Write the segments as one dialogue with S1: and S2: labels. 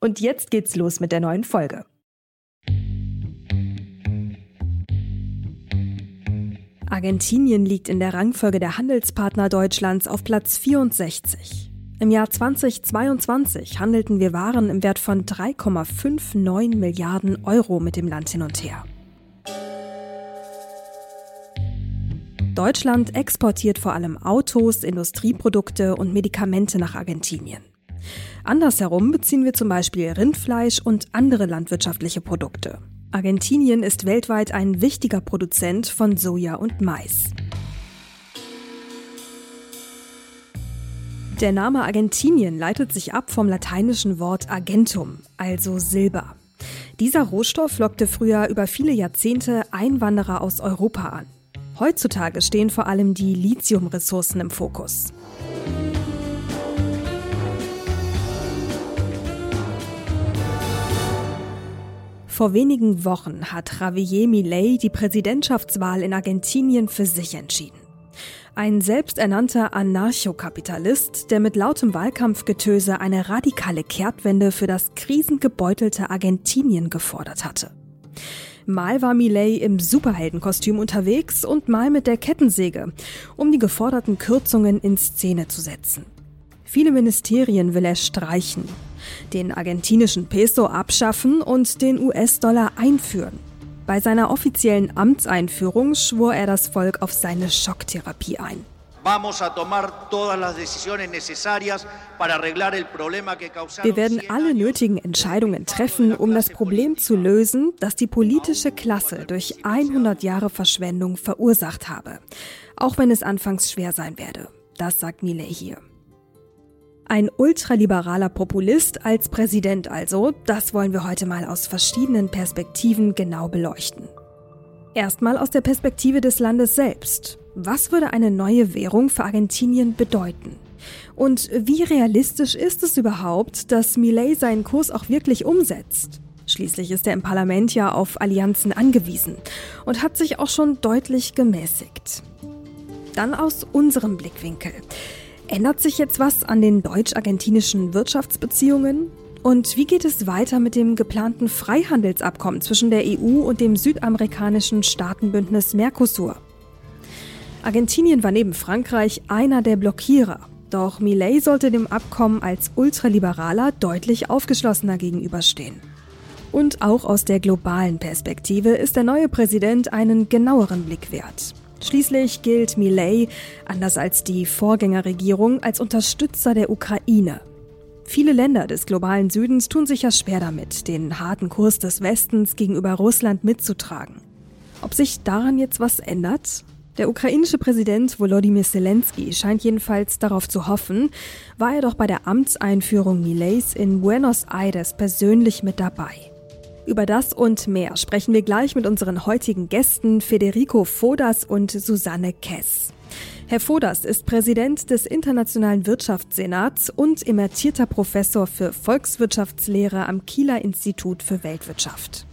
S1: Und jetzt geht's los mit der neuen Folge. Argentinien liegt in der Rangfolge der Handelspartner Deutschlands auf Platz 64. Im Jahr 2022 handelten wir Waren im Wert von 3,59 Milliarden Euro mit dem Land hin und her. Deutschland exportiert vor allem Autos, Industrieprodukte und Medikamente nach Argentinien. Andersherum beziehen wir zum Beispiel Rindfleisch und andere landwirtschaftliche Produkte. Argentinien ist weltweit ein wichtiger Produzent von Soja und Mais. Der Name Argentinien leitet sich ab vom lateinischen Wort argentum, also Silber. Dieser Rohstoff lockte früher über viele Jahrzehnte Einwanderer aus Europa an. Heutzutage stehen vor allem die Lithiumressourcen im Fokus. Vor wenigen Wochen hat Javier Milei die Präsidentschaftswahl in Argentinien für sich entschieden. Ein selbsternannter Anarchokapitalist, der mit lautem Wahlkampfgetöse eine radikale Kehrtwende für das krisengebeutelte Argentinien gefordert hatte. Mal war Millet im Superheldenkostüm unterwegs und mal mit der Kettensäge, um die geforderten Kürzungen in Szene zu setzen. Viele Ministerien will er streichen, den argentinischen Peso abschaffen und den US-Dollar einführen. Bei seiner offiziellen Amtseinführung schwor er das Volk auf seine Schocktherapie ein. Wir werden alle nötigen Entscheidungen treffen, um das Problem zu lösen, das die politische Klasse durch 100 Jahre Verschwendung verursacht habe. Auch wenn es anfangs schwer sein werde. Das sagt Millet hier. Ein ultraliberaler Populist als Präsident also, das wollen wir heute mal aus verschiedenen Perspektiven genau beleuchten. Erstmal aus der Perspektive des Landes selbst. Was würde eine neue Währung für Argentinien bedeuten? Und wie realistisch ist es überhaupt, dass Millet seinen Kurs auch wirklich umsetzt? Schließlich ist er im Parlament ja auf Allianzen angewiesen und hat sich auch schon deutlich gemäßigt. Dann aus unserem Blickwinkel. Ändert sich jetzt was an den deutsch-argentinischen Wirtschaftsbeziehungen? Und wie geht es weiter mit dem geplanten Freihandelsabkommen zwischen der EU und dem südamerikanischen Staatenbündnis Mercosur? Argentinien war neben Frankreich einer der Blockierer. Doch Millet sollte dem Abkommen als Ultraliberaler deutlich aufgeschlossener gegenüberstehen. Und auch aus der globalen Perspektive ist der neue Präsident einen genaueren Blick wert. Schließlich gilt Millet, anders als die Vorgängerregierung, als Unterstützer der Ukraine. Viele Länder des globalen Südens tun sich ja schwer damit, den harten Kurs des Westens gegenüber Russland mitzutragen. Ob sich daran jetzt was ändert? Der ukrainische Präsident Volodymyr Zelensky scheint jedenfalls darauf zu hoffen, war er doch bei der Amtseinführung Millets in Buenos Aires persönlich mit dabei. Über das und mehr sprechen wir gleich mit unseren heutigen Gästen Federico Fodas und Susanne Kess. Herr Fodas ist Präsident des Internationalen Wirtschaftssenats und emeritierter Professor für Volkswirtschaftslehre am Kieler Institut für Weltwirtschaft.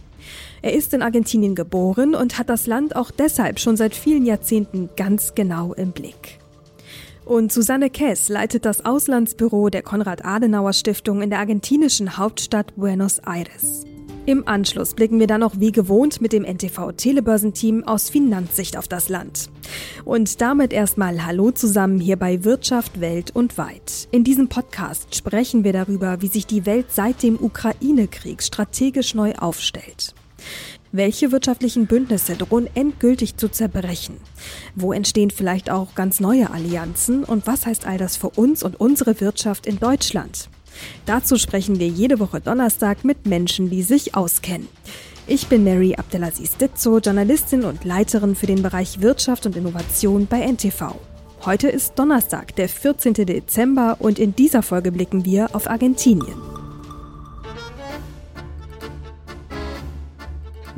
S1: Er ist in Argentinien geboren und hat das Land auch deshalb schon seit vielen Jahrzehnten ganz genau im Blick. Und Susanne Kess leitet das Auslandsbüro der Konrad-Adenauer-Stiftung in der argentinischen Hauptstadt Buenos Aires. Im Anschluss blicken wir dann noch wie gewohnt mit dem NTV Telebörsenteam aus Finanzsicht auf das Land. Und damit erstmal Hallo zusammen hier bei Wirtschaft Welt und Weit. In diesem Podcast sprechen wir darüber, wie sich die Welt seit dem Ukraine-Krieg strategisch neu aufstellt. Welche wirtschaftlichen Bündnisse drohen endgültig zu zerbrechen? Wo entstehen vielleicht auch ganz neue Allianzen? Und was heißt all das für uns und unsere Wirtschaft in Deutschland? Dazu sprechen wir jede Woche Donnerstag mit Menschen, die sich auskennen. Ich bin Mary Abdelaziz Ditzo, Journalistin und Leiterin für den Bereich Wirtschaft und Innovation bei NTV. Heute ist Donnerstag, der 14. Dezember und in dieser Folge blicken wir auf Argentinien.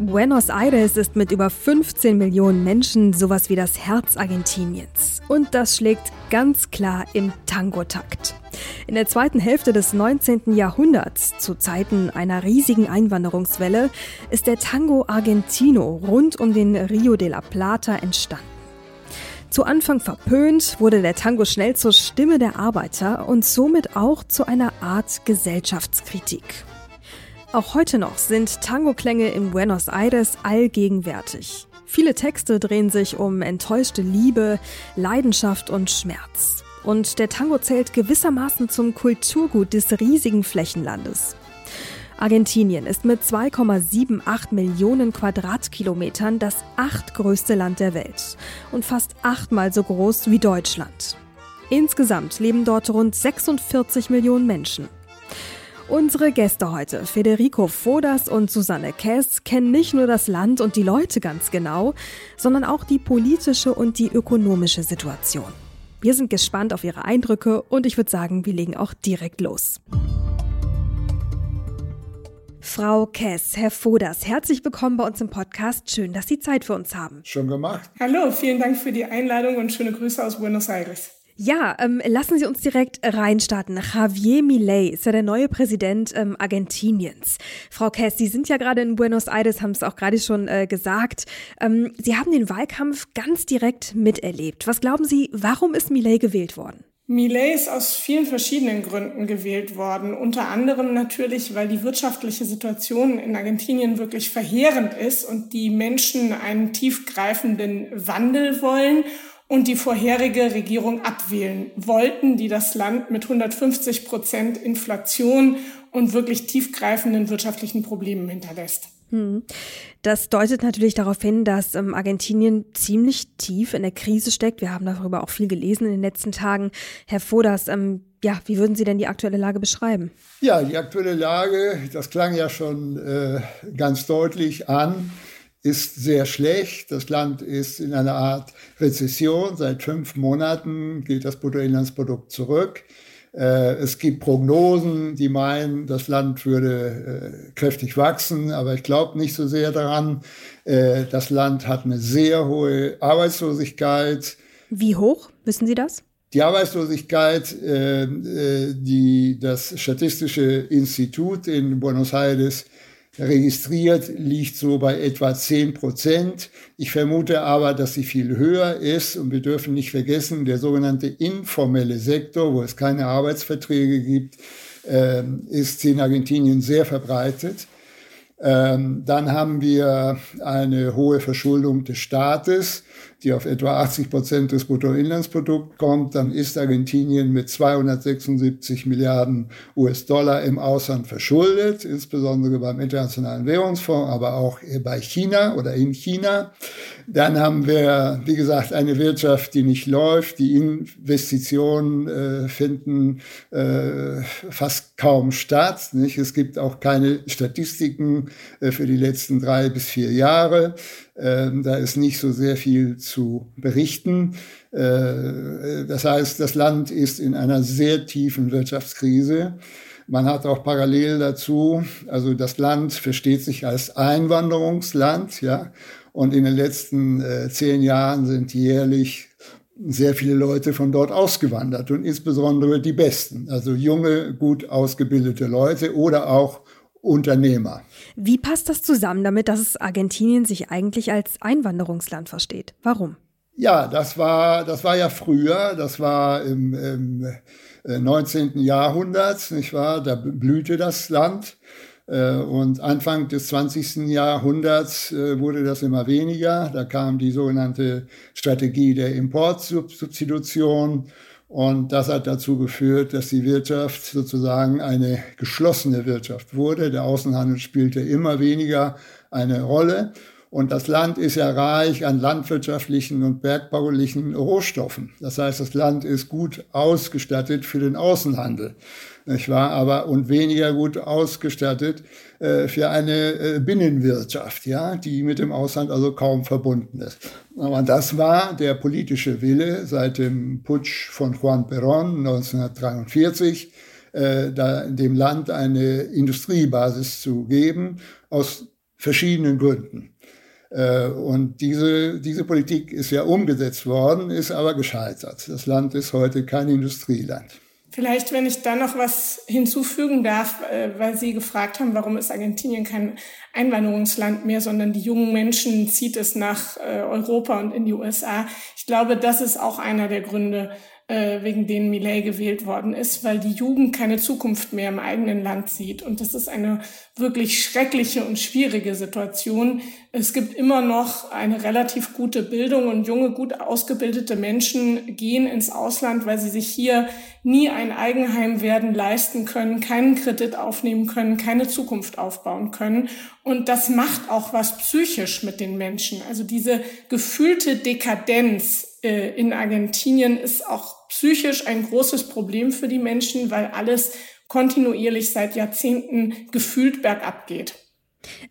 S1: Buenos Aires ist mit über 15 Millionen Menschen sowas wie das Herz Argentiniens. Und das schlägt ganz klar im Tango-Takt. In der zweiten Hälfte des 19. Jahrhunderts, zu Zeiten einer riesigen Einwanderungswelle, ist der Tango Argentino rund um den Rio de la Plata entstanden. Zu Anfang verpönt, wurde der Tango schnell zur Stimme der Arbeiter und somit auch zu einer Art Gesellschaftskritik. Auch heute noch sind Tango-Klänge in Buenos Aires allgegenwärtig. Viele Texte drehen sich um enttäuschte Liebe, Leidenschaft und Schmerz. Und der Tango zählt gewissermaßen zum Kulturgut des riesigen Flächenlandes. Argentinien ist mit 2,78 Millionen Quadratkilometern das achtgrößte Land der Welt und fast achtmal so groß wie Deutschland. Insgesamt leben dort rund 46 Millionen Menschen. Unsere Gäste heute, Federico Fodas und Susanne Kess, kennen nicht nur das Land und die Leute ganz genau, sondern auch die politische und die ökonomische Situation. Wir sind gespannt auf Ihre Eindrücke und ich würde sagen, wir legen auch direkt los. Frau Kess, Herr Fodas, herzlich willkommen bei uns im Podcast. Schön, dass Sie Zeit für uns haben.
S2: Schon gemacht.
S3: Hallo, vielen Dank für die Einladung und schöne Grüße aus Buenos Aires.
S1: Ja, ähm, lassen Sie uns direkt reinstarten. Javier Milei ist ja der neue Präsident ähm, Argentiniens. Frau Kess, Sie sind ja gerade in Buenos Aires, haben es auch gerade schon äh, gesagt. Ähm, Sie haben den Wahlkampf ganz direkt miterlebt. Was glauben Sie, warum ist Milei gewählt worden?
S3: Millet ist aus vielen verschiedenen Gründen gewählt worden. Unter anderem natürlich, weil die wirtschaftliche Situation in Argentinien wirklich verheerend ist und die Menschen einen tiefgreifenden Wandel wollen und die vorherige Regierung abwählen wollten, die das Land mit 150 Prozent Inflation und wirklich tiefgreifenden wirtschaftlichen Problemen hinterlässt. Hm.
S1: Das deutet natürlich darauf hin, dass ähm, Argentinien ziemlich tief in der Krise steckt. Wir haben darüber auch viel gelesen in den letzten Tagen. Herr Fodas, ähm, ja, wie würden Sie denn die aktuelle Lage beschreiben?
S2: Ja, die aktuelle Lage, das klang ja schon äh, ganz deutlich an ist sehr schlecht. Das Land ist in einer Art Rezession. Seit fünf Monaten geht das Bruttoinlandsprodukt zurück. Äh, es gibt Prognosen, die meinen, das Land würde äh, kräftig wachsen, aber ich glaube nicht so sehr daran. Äh, das Land hat eine sehr hohe Arbeitslosigkeit.
S1: Wie hoch? Wissen Sie das?
S2: Die Arbeitslosigkeit, die das Statistische Institut in Buenos Aires registriert, liegt so bei etwa 10 Prozent. Ich vermute aber, dass sie viel höher ist und wir dürfen nicht vergessen, der sogenannte informelle Sektor, wo es keine Arbeitsverträge gibt, ähm, ist in Argentinien sehr verbreitet. Ähm, dann haben wir eine hohe Verschuldung des Staates die auf etwa 80 Prozent des Bruttoinlandsprodukts kommt, dann ist Argentinien mit 276 Milliarden US-Dollar im Ausland verschuldet, insbesondere beim Internationalen Währungsfonds, aber auch bei China oder in China. Dann haben wir, wie gesagt, eine Wirtschaft, die nicht läuft. Die Investitionen äh, finden äh, fast kaum statt. Nicht? Es gibt auch keine Statistiken äh, für die letzten drei bis vier Jahre. Ähm, da ist nicht so sehr viel zu berichten. Äh, das heißt, das Land ist in einer sehr tiefen Wirtschaftskrise. Man hat auch parallel dazu, also das Land versteht sich als Einwanderungsland, ja, und in den letzten äh, zehn Jahren sind jährlich sehr viele Leute von dort ausgewandert und insbesondere die Besten, also junge, gut ausgebildete Leute oder auch Unternehmer.
S1: Wie passt das zusammen damit, dass es Argentinien sich eigentlich als Einwanderungsland versteht? Warum?
S2: Ja, das war, das war ja früher, das war im, im 19. Äh, Jahrhundert, nicht wahr? Da blühte das Land. Äh, und Anfang des 20. Jahrhunderts äh, wurde das immer weniger. Da kam die sogenannte Strategie der Importsubstitution und das hat dazu geführt, dass die Wirtschaft sozusagen eine geschlossene Wirtschaft wurde. Der Außenhandel spielte immer weniger eine Rolle. Und das Land ist ja reich an landwirtschaftlichen und bergbaulichen Rohstoffen. Das heißt, das Land ist gut ausgestattet für den Außenhandel nicht wahr? Aber und weniger gut ausgestattet für eine äh, Binnenwirtschaft, ja, die mit dem Ausland also kaum verbunden ist. Aber das war der politische Wille seit dem Putsch von Juan Perón 1943, äh, da dem Land eine Industriebasis zu geben, aus verschiedenen Gründen. Äh, und diese, diese Politik ist ja umgesetzt worden, ist aber gescheitert. Das Land ist heute kein Industrieland.
S3: Vielleicht, wenn ich da noch was hinzufügen darf, äh, weil Sie gefragt haben, warum ist Argentinien kein Einwanderungsland mehr, sondern die jungen Menschen zieht es nach äh, Europa und in die USA. Ich glaube, das ist auch einer der Gründe, äh, wegen denen Millet gewählt worden ist, weil die Jugend keine Zukunft mehr im eigenen Land sieht. Und das ist eine wirklich schreckliche und schwierige Situation. Es gibt immer noch eine relativ gute Bildung und junge, gut ausgebildete Menschen gehen ins Ausland, weil sie sich hier nie ein Eigenheim werden leisten können, keinen Kredit aufnehmen können, keine Zukunft aufbauen können. Und das macht auch was psychisch mit den Menschen. Also diese gefühlte Dekadenz äh, in Argentinien ist auch psychisch ein großes Problem für die Menschen, weil alles kontinuierlich seit Jahrzehnten gefühlt bergab geht.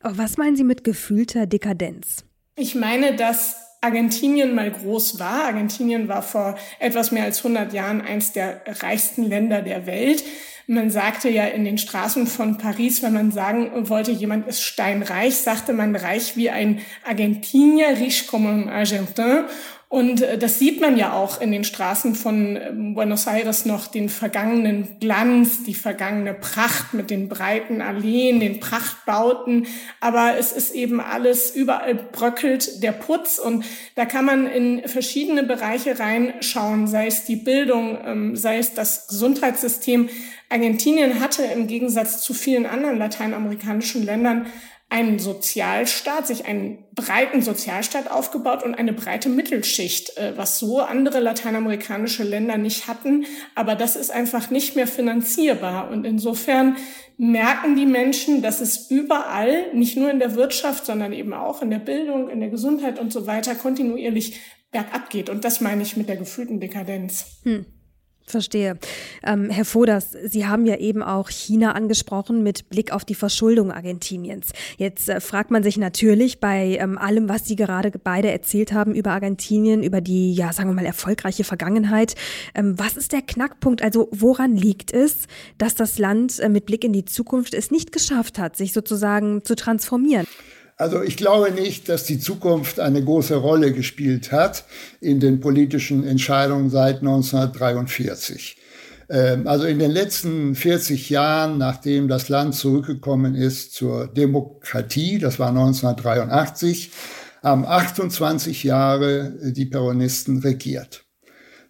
S1: Was meinen Sie mit gefühlter Dekadenz?
S3: Ich meine, dass Argentinien mal groß war. Argentinien war vor etwas mehr als 100 Jahren eines der reichsten Länder der Welt. Man sagte ja in den Straßen von Paris, wenn man sagen wollte, jemand ist steinreich, sagte man reich wie ein Argentinier, riche comme un Argentin. Und äh, das sieht man ja auch in den Straßen von ähm, Buenos Aires noch, den vergangenen Glanz, die vergangene Pracht mit den breiten Alleen, den Prachtbauten. Aber es ist eben alles, überall bröckelt der Putz und da kann man in verschiedene Bereiche reinschauen, sei es die Bildung, ähm, sei es das Gesundheitssystem. Argentinien hatte im Gegensatz zu vielen anderen lateinamerikanischen Ländern einen Sozialstaat, sich einen breiten Sozialstaat aufgebaut und eine breite Mittelschicht, äh, was so andere lateinamerikanische Länder nicht hatten. Aber das ist einfach nicht mehr finanzierbar. Und insofern merken die Menschen, dass es überall, nicht nur in der Wirtschaft, sondern eben auch in der Bildung, in der Gesundheit und so weiter, kontinuierlich bergab geht. Und das meine ich mit der gefühlten Dekadenz. Hm.
S1: Verstehe. Ähm, Herr Voders, Sie haben ja eben auch China angesprochen mit Blick auf die Verschuldung Argentiniens. Jetzt äh, fragt man sich natürlich bei ähm, allem, was Sie gerade beide erzählt haben über Argentinien, über die, ja, sagen wir mal, erfolgreiche Vergangenheit, ähm, was ist der Knackpunkt? Also woran liegt es, dass das Land äh, mit Blick in die Zukunft es nicht geschafft hat, sich sozusagen zu transformieren?
S2: Also ich glaube nicht, dass die Zukunft eine große Rolle gespielt hat in den politischen Entscheidungen seit 1943. Ähm, also in den letzten 40 Jahren, nachdem das Land zurückgekommen ist zur Demokratie, das war 1983, haben 28 Jahre die Peronisten regiert.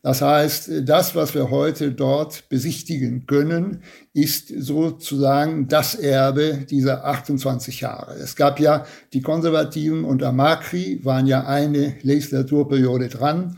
S2: Das heißt, das, was wir heute dort besichtigen können, ist sozusagen das Erbe dieser 28 Jahre. Es gab ja die Konservativen unter Macri, waren ja eine Legislaturperiode dran,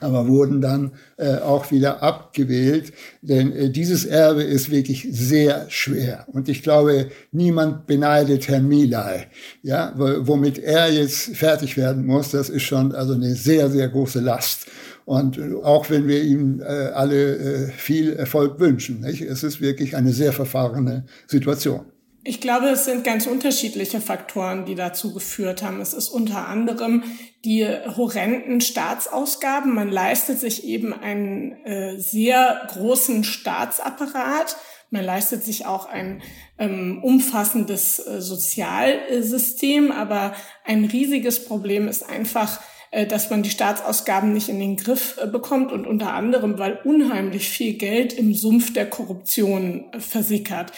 S2: aber wurden dann äh, auch wieder abgewählt, denn äh, dieses Erbe ist wirklich sehr schwer. Und ich glaube, niemand beneidet Herrn Milay, ja, womit er jetzt fertig werden muss. Das ist schon also eine sehr, sehr große Last. Und auch wenn wir ihm äh, alle äh, viel Erfolg wünschen, nicht? es ist wirklich eine sehr verfahrene Situation.
S3: Ich glaube, es sind ganz unterschiedliche Faktoren, die dazu geführt haben. Es ist unter anderem die horrenden Staatsausgaben. Man leistet sich eben einen äh, sehr großen Staatsapparat. Man leistet sich auch ein ähm, umfassendes äh, Sozialsystem. Aber ein riesiges Problem ist einfach, äh, dass man die Staatsausgaben nicht in den Griff äh, bekommt und unter anderem, weil unheimlich viel Geld im Sumpf der Korruption äh, versickert.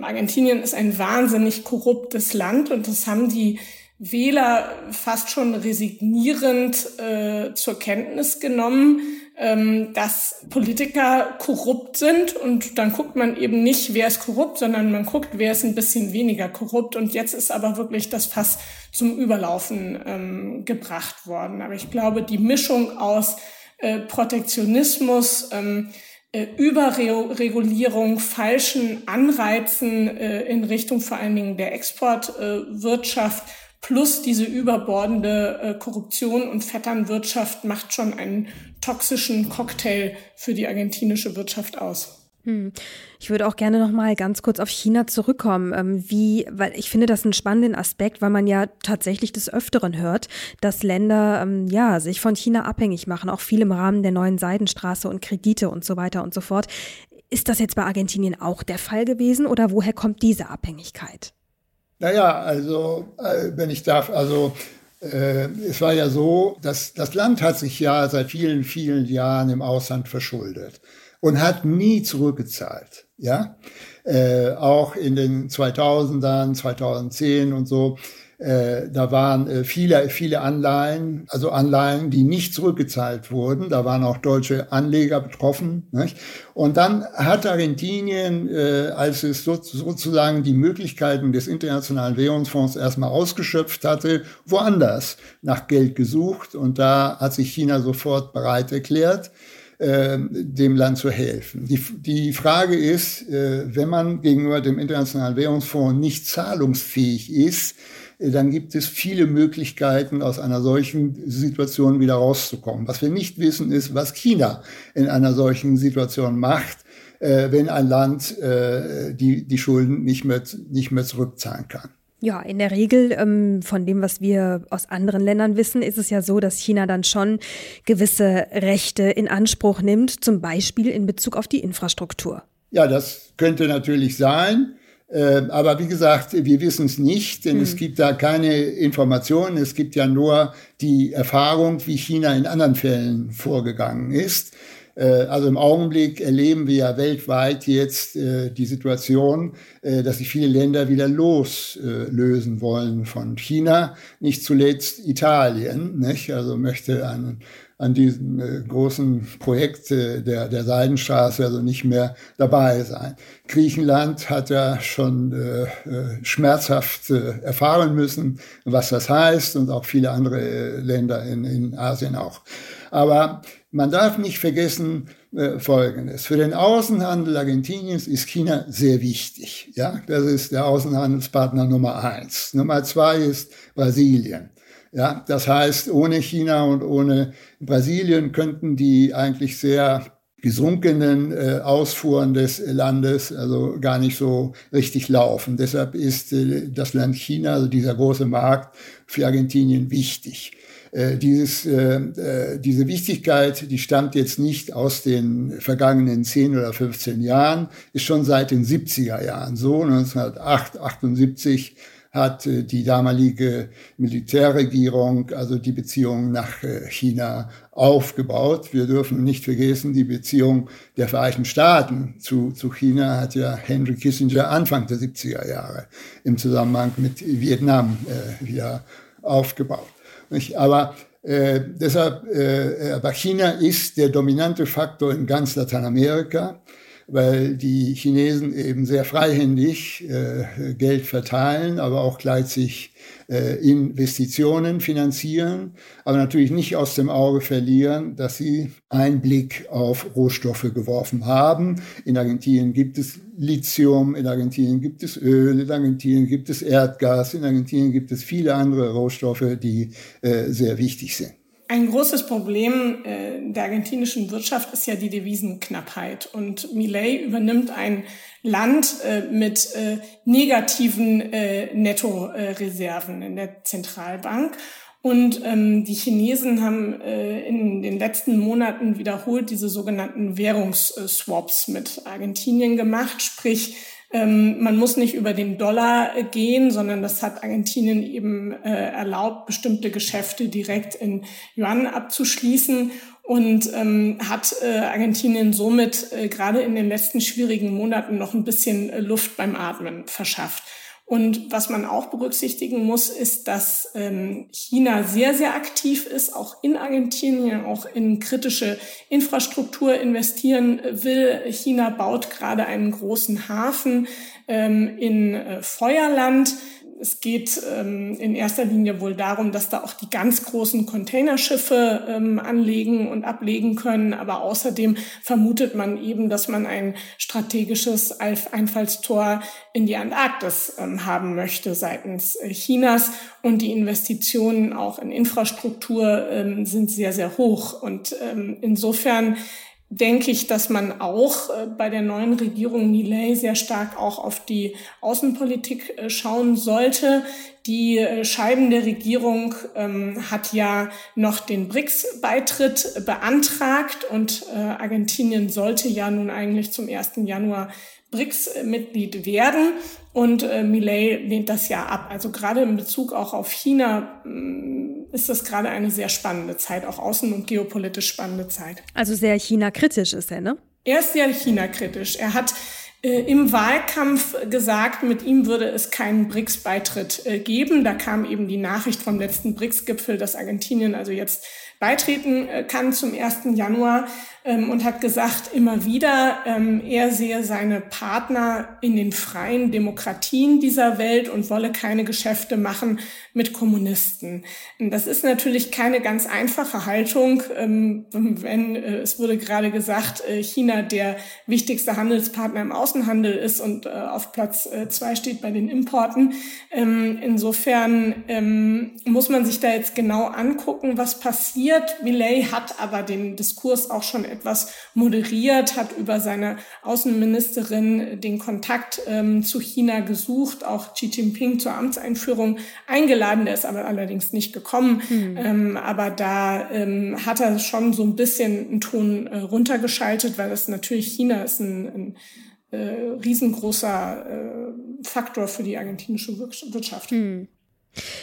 S3: Argentinien ist ein wahnsinnig korruptes Land und das haben die Wähler fast schon resignierend äh, zur Kenntnis genommen ähm, dass Politiker korrupt sind und dann guckt man eben nicht, wer ist korrupt, sondern man guckt, wer ist ein bisschen weniger korrupt und jetzt ist aber wirklich das Fass zum Überlaufen ähm, gebracht worden. Aber ich glaube, die Mischung aus äh, Protektionismus, ähm, äh, Überregulierung, falschen Anreizen äh, in Richtung vor allen Dingen der Exportwirtschaft plus diese überbordende äh, Korruption und Vetternwirtschaft macht schon einen toxischen Cocktail für die argentinische Wirtschaft aus.
S1: Hm. Ich würde auch gerne noch mal ganz kurz auf China zurückkommen, ähm, wie, weil ich finde das einen spannenden Aspekt, weil man ja tatsächlich des Öfteren hört, dass Länder ähm, ja sich von China abhängig machen, auch viel im Rahmen der neuen Seidenstraße und Kredite und so weiter und so fort. Ist das jetzt bei Argentinien auch der Fall gewesen oder woher kommt diese Abhängigkeit?
S2: Naja, also äh, wenn ich darf, also äh, es war ja so, dass das Land hat sich ja seit vielen, vielen Jahren im Ausland verschuldet und hat nie zurückgezahlt. Ja, äh, auch in den 2000ern, 2010 und so äh, da waren äh, viele, viele Anleihen, also Anleihen, die nicht zurückgezahlt wurden. Da waren auch deutsche Anleger betroffen. Nicht? Und dann hat Argentinien, äh, als es so, sozusagen die Möglichkeiten des Internationalen Währungsfonds erstmal ausgeschöpft hatte, woanders nach Geld gesucht. Und da hat sich China sofort bereit erklärt, äh, dem Land zu helfen. Die, die Frage ist, äh, wenn man gegenüber dem Internationalen Währungsfonds nicht zahlungsfähig ist, dann gibt es viele Möglichkeiten, aus einer solchen Situation wieder rauszukommen. Was wir nicht wissen, ist, was China in einer solchen Situation macht, äh, wenn ein Land äh, die, die Schulden nicht mehr, nicht mehr zurückzahlen kann.
S1: Ja, in der Regel ähm, von dem, was wir aus anderen Ländern wissen, ist es ja so, dass China dann schon gewisse Rechte in Anspruch nimmt, zum Beispiel in Bezug auf die Infrastruktur.
S2: Ja, das könnte natürlich sein. Äh, aber wie gesagt, wir wissen es nicht, denn hm. es gibt da keine Informationen. Es gibt ja nur die Erfahrung, wie China in anderen Fällen vorgegangen ist. Äh, also im Augenblick erleben wir ja weltweit jetzt äh, die Situation, dass sich viele Länder wieder loslösen wollen von China, nicht zuletzt Italien. Nicht? Also möchte einen an diesem äh, großen Projekt äh, der, der Seidenstraße also nicht mehr dabei sein. Griechenland hat ja schon äh, äh, schmerzhaft äh, erfahren müssen, was das heißt und auch viele andere äh, Länder in, in Asien auch. Aber man darf nicht vergessen äh, Folgendes. Für den Außenhandel Argentiniens ist China sehr wichtig. Ja, das ist der Außenhandelspartner Nummer eins. Nummer zwei ist Brasilien. Ja, das heißt, ohne China und ohne Brasilien könnten die eigentlich sehr gesunkenen äh, Ausfuhren des Landes also gar nicht so richtig laufen. Deshalb ist äh, das Land China, also dieser große Markt für Argentinien wichtig. Äh, dieses, äh, äh diese Wichtigkeit, die stammt jetzt nicht aus den vergangenen 10 oder 15 Jahren, ist schon seit den 70er Jahren so. 1978 78 hat äh, die damalige Militärregierung also die Beziehungen nach äh, China aufgebaut. Wir dürfen nicht vergessen, die Beziehung der Vereinigten Staaten zu, zu China hat ja Henry Kissinger Anfang der 70er Jahre im Zusammenhang mit Vietnam äh, wieder aufgebaut. Aber äh, deshalb, äh, aber China ist der dominante Faktor in ganz Lateinamerika weil die Chinesen eben sehr freihändig äh, Geld verteilen, aber auch gleichzeitig äh, Investitionen finanzieren, aber natürlich nicht aus dem Auge verlieren, dass sie einen Blick auf Rohstoffe geworfen haben. In Argentinien gibt es Lithium, in Argentinien gibt es Öl, in Argentinien gibt es Erdgas, in Argentinien gibt es viele andere Rohstoffe, die äh, sehr wichtig sind.
S3: Ein großes Problem äh, der argentinischen Wirtschaft ist ja die Devisenknappheit. Und Millet übernimmt ein Land äh, mit äh, negativen Nettoreserven in der Zentralbank. Und ähm, die Chinesen haben in den letzten Monaten wiederholt diese sogenannten Währungsswaps mit Argentinien gemacht, sprich ähm, man muss nicht über den Dollar äh, gehen, sondern das hat Argentinien eben äh, erlaubt, bestimmte Geschäfte direkt in Yuan abzuschließen und ähm, hat äh, Argentinien somit äh, gerade in den letzten schwierigen Monaten noch ein bisschen äh, Luft beim Atmen verschafft. Und was man auch berücksichtigen muss, ist, dass ähm, China sehr, sehr aktiv ist, auch in Argentinien, auch in kritische Infrastruktur investieren will. China baut gerade einen großen Hafen ähm, in äh, Feuerland es geht ähm, in erster Linie wohl darum, dass da auch die ganz großen Containerschiffe ähm, anlegen und ablegen können. Aber außerdem vermutet man eben, dass man ein strategisches Einfallstor in die Antarktis ähm, haben möchte seitens äh, Chinas. Und die Investitionen auch in Infrastruktur ähm, sind sehr, sehr hoch. Und ähm, insofern denke ich, dass man auch äh, bei der neuen Regierung Millet sehr stark auch auf die Außenpolitik äh, schauen sollte. Die äh, scheidende Regierung ähm, hat ja noch den BRICS-Beitritt beantragt und Argentinien sollte ja nun eigentlich zum 1. Januar BRICS-Mitglied werden. Und äh, Millet lehnt das ja ab. Also gerade in Bezug auch auf China mm, ist das gerade eine sehr spannende Zeit, auch außen- und geopolitisch spannende Zeit.
S1: Also sehr China-kritisch ist er, ne?
S3: Er ist sehr China-kritisch. Er hat äh, im Wahlkampf gesagt, mit ihm würde es keinen BRICS-Beitritt äh, geben. Da kam eben die Nachricht vom letzten BRICS-Gipfel, dass Argentinien also jetzt beitreten äh, kann zum 1. Januar ähm, und hat gesagt immer wieder, ähm, er sehe seine Partner in den freien Demokratien dieser Welt und wolle keine Geschäfte machen mit Kommunisten. Das ist natürlich keine ganz einfache Haltung, ähm, wenn äh, es wurde gerade gesagt, äh, China der wichtigste Handelspartner im Außenhandel ist und äh, auf Platz äh, zwei steht bei den Importen. Ähm, insofern ähm, muss man sich da jetzt genau angucken, was passiert. Millet hat aber den Diskurs auch schon etwas moderiert, hat über seine Außenministerin den Kontakt ähm, zu China gesucht, auch Xi Jinping zur Amtseinführung eingeladen. Der ist aber allerdings nicht gekommen. Mhm. Ähm, aber da ähm, hat er schon so ein bisschen einen Ton äh, runtergeschaltet, weil das natürlich China ist ein, ein äh, riesengroßer äh, Faktor für die argentinische Wirtschaft. Mhm.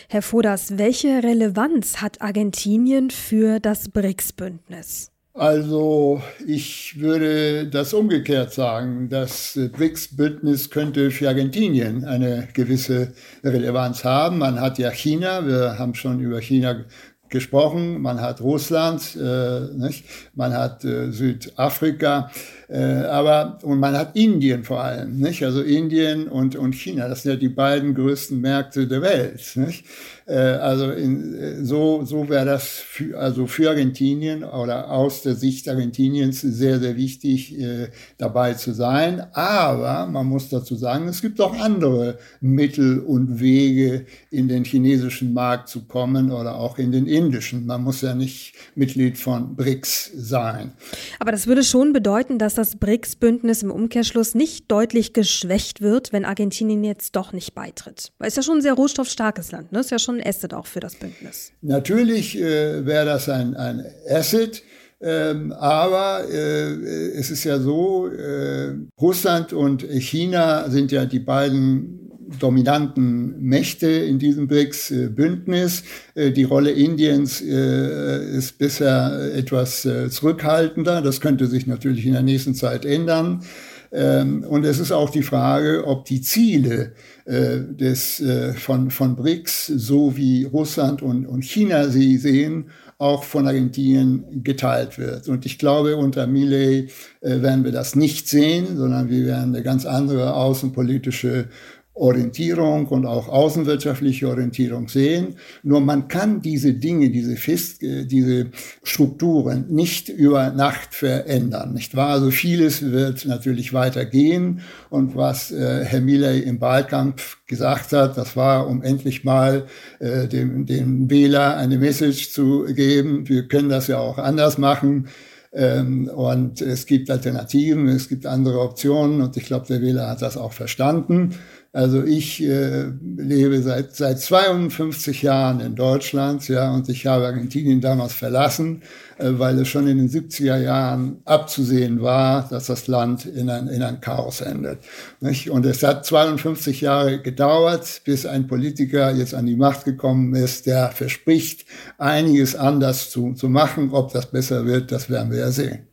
S1: Herr Foders, welche Relevanz hat Argentinien für das BRICS-Bündnis?
S2: Also ich würde das umgekehrt sagen. Das BRICS-Bündnis könnte für Argentinien eine gewisse Relevanz haben. Man hat ja China, wir haben schon über China gesprochen, man hat Russland, äh, man hat äh, Südafrika, äh, aber und man hat Indien vor allem, nicht? also Indien und, und China, das sind ja die beiden größten Märkte der Welt. Nicht? Äh, also in, äh, so, so wäre das für, also für Argentinien oder aus der Sicht Argentiniens sehr, sehr wichtig, äh, dabei zu sein. Aber man muss dazu sagen, es gibt auch andere Mittel und Wege, in den chinesischen Markt zu kommen oder auch in den indischen. Man muss ja nicht Mitglied von BRICS sein.
S1: Aber das würde schon bedeuten, dass das BRICS-Bündnis im Umkehrschluss nicht deutlich geschwächt wird, wenn Argentinien jetzt doch nicht beitritt. Weil es ja schon ein sehr rohstoffstarkes Land, ne? Ist ja schon ein Asset auch für das Bündnis.
S2: Natürlich äh, wäre das ein, ein Asset. Ähm, aber äh, es ist ja so, äh, Russland und China sind ja die beiden dominanten Mächte in diesem BRICS-Bündnis. Äh, die Rolle Indiens äh, ist bisher etwas äh, zurückhaltender. Das könnte sich natürlich in der nächsten Zeit ändern. Ähm, und es ist auch die Frage, ob die Ziele des, von, von BRICS, so wie Russland und, und China sie sehen, auch von Argentinien geteilt wird. Und ich glaube, unter Millet äh, werden wir das nicht sehen, sondern wir werden eine ganz andere außenpolitische Orientierung und auch außenwirtschaftliche Orientierung sehen. Nur man kann diese Dinge, diese, Fest, äh, diese Strukturen nicht über Nacht verändern, nicht wahr? Also vieles wird natürlich weitergehen und was äh, Herr Millet im Wahlkampf gesagt hat, das war, um endlich mal äh, dem, dem Wähler eine Message zu geben, wir können das ja auch anders machen. Ähm, und es gibt Alternativen, es gibt andere Optionen und ich glaube, der Wähler hat das auch verstanden. Also ich äh, lebe seit, seit 52 Jahren in Deutschland, ja, und ich habe Argentinien damals verlassen, äh, weil es schon in den 70er Jahren abzusehen war, dass das Land in ein, in ein Chaos endet. Nicht? Und es hat 52 Jahre gedauert, bis ein Politiker jetzt an die Macht gekommen ist, der verspricht, einiges anders zu, zu machen. Ob das besser wird, das werden wir ja sehen.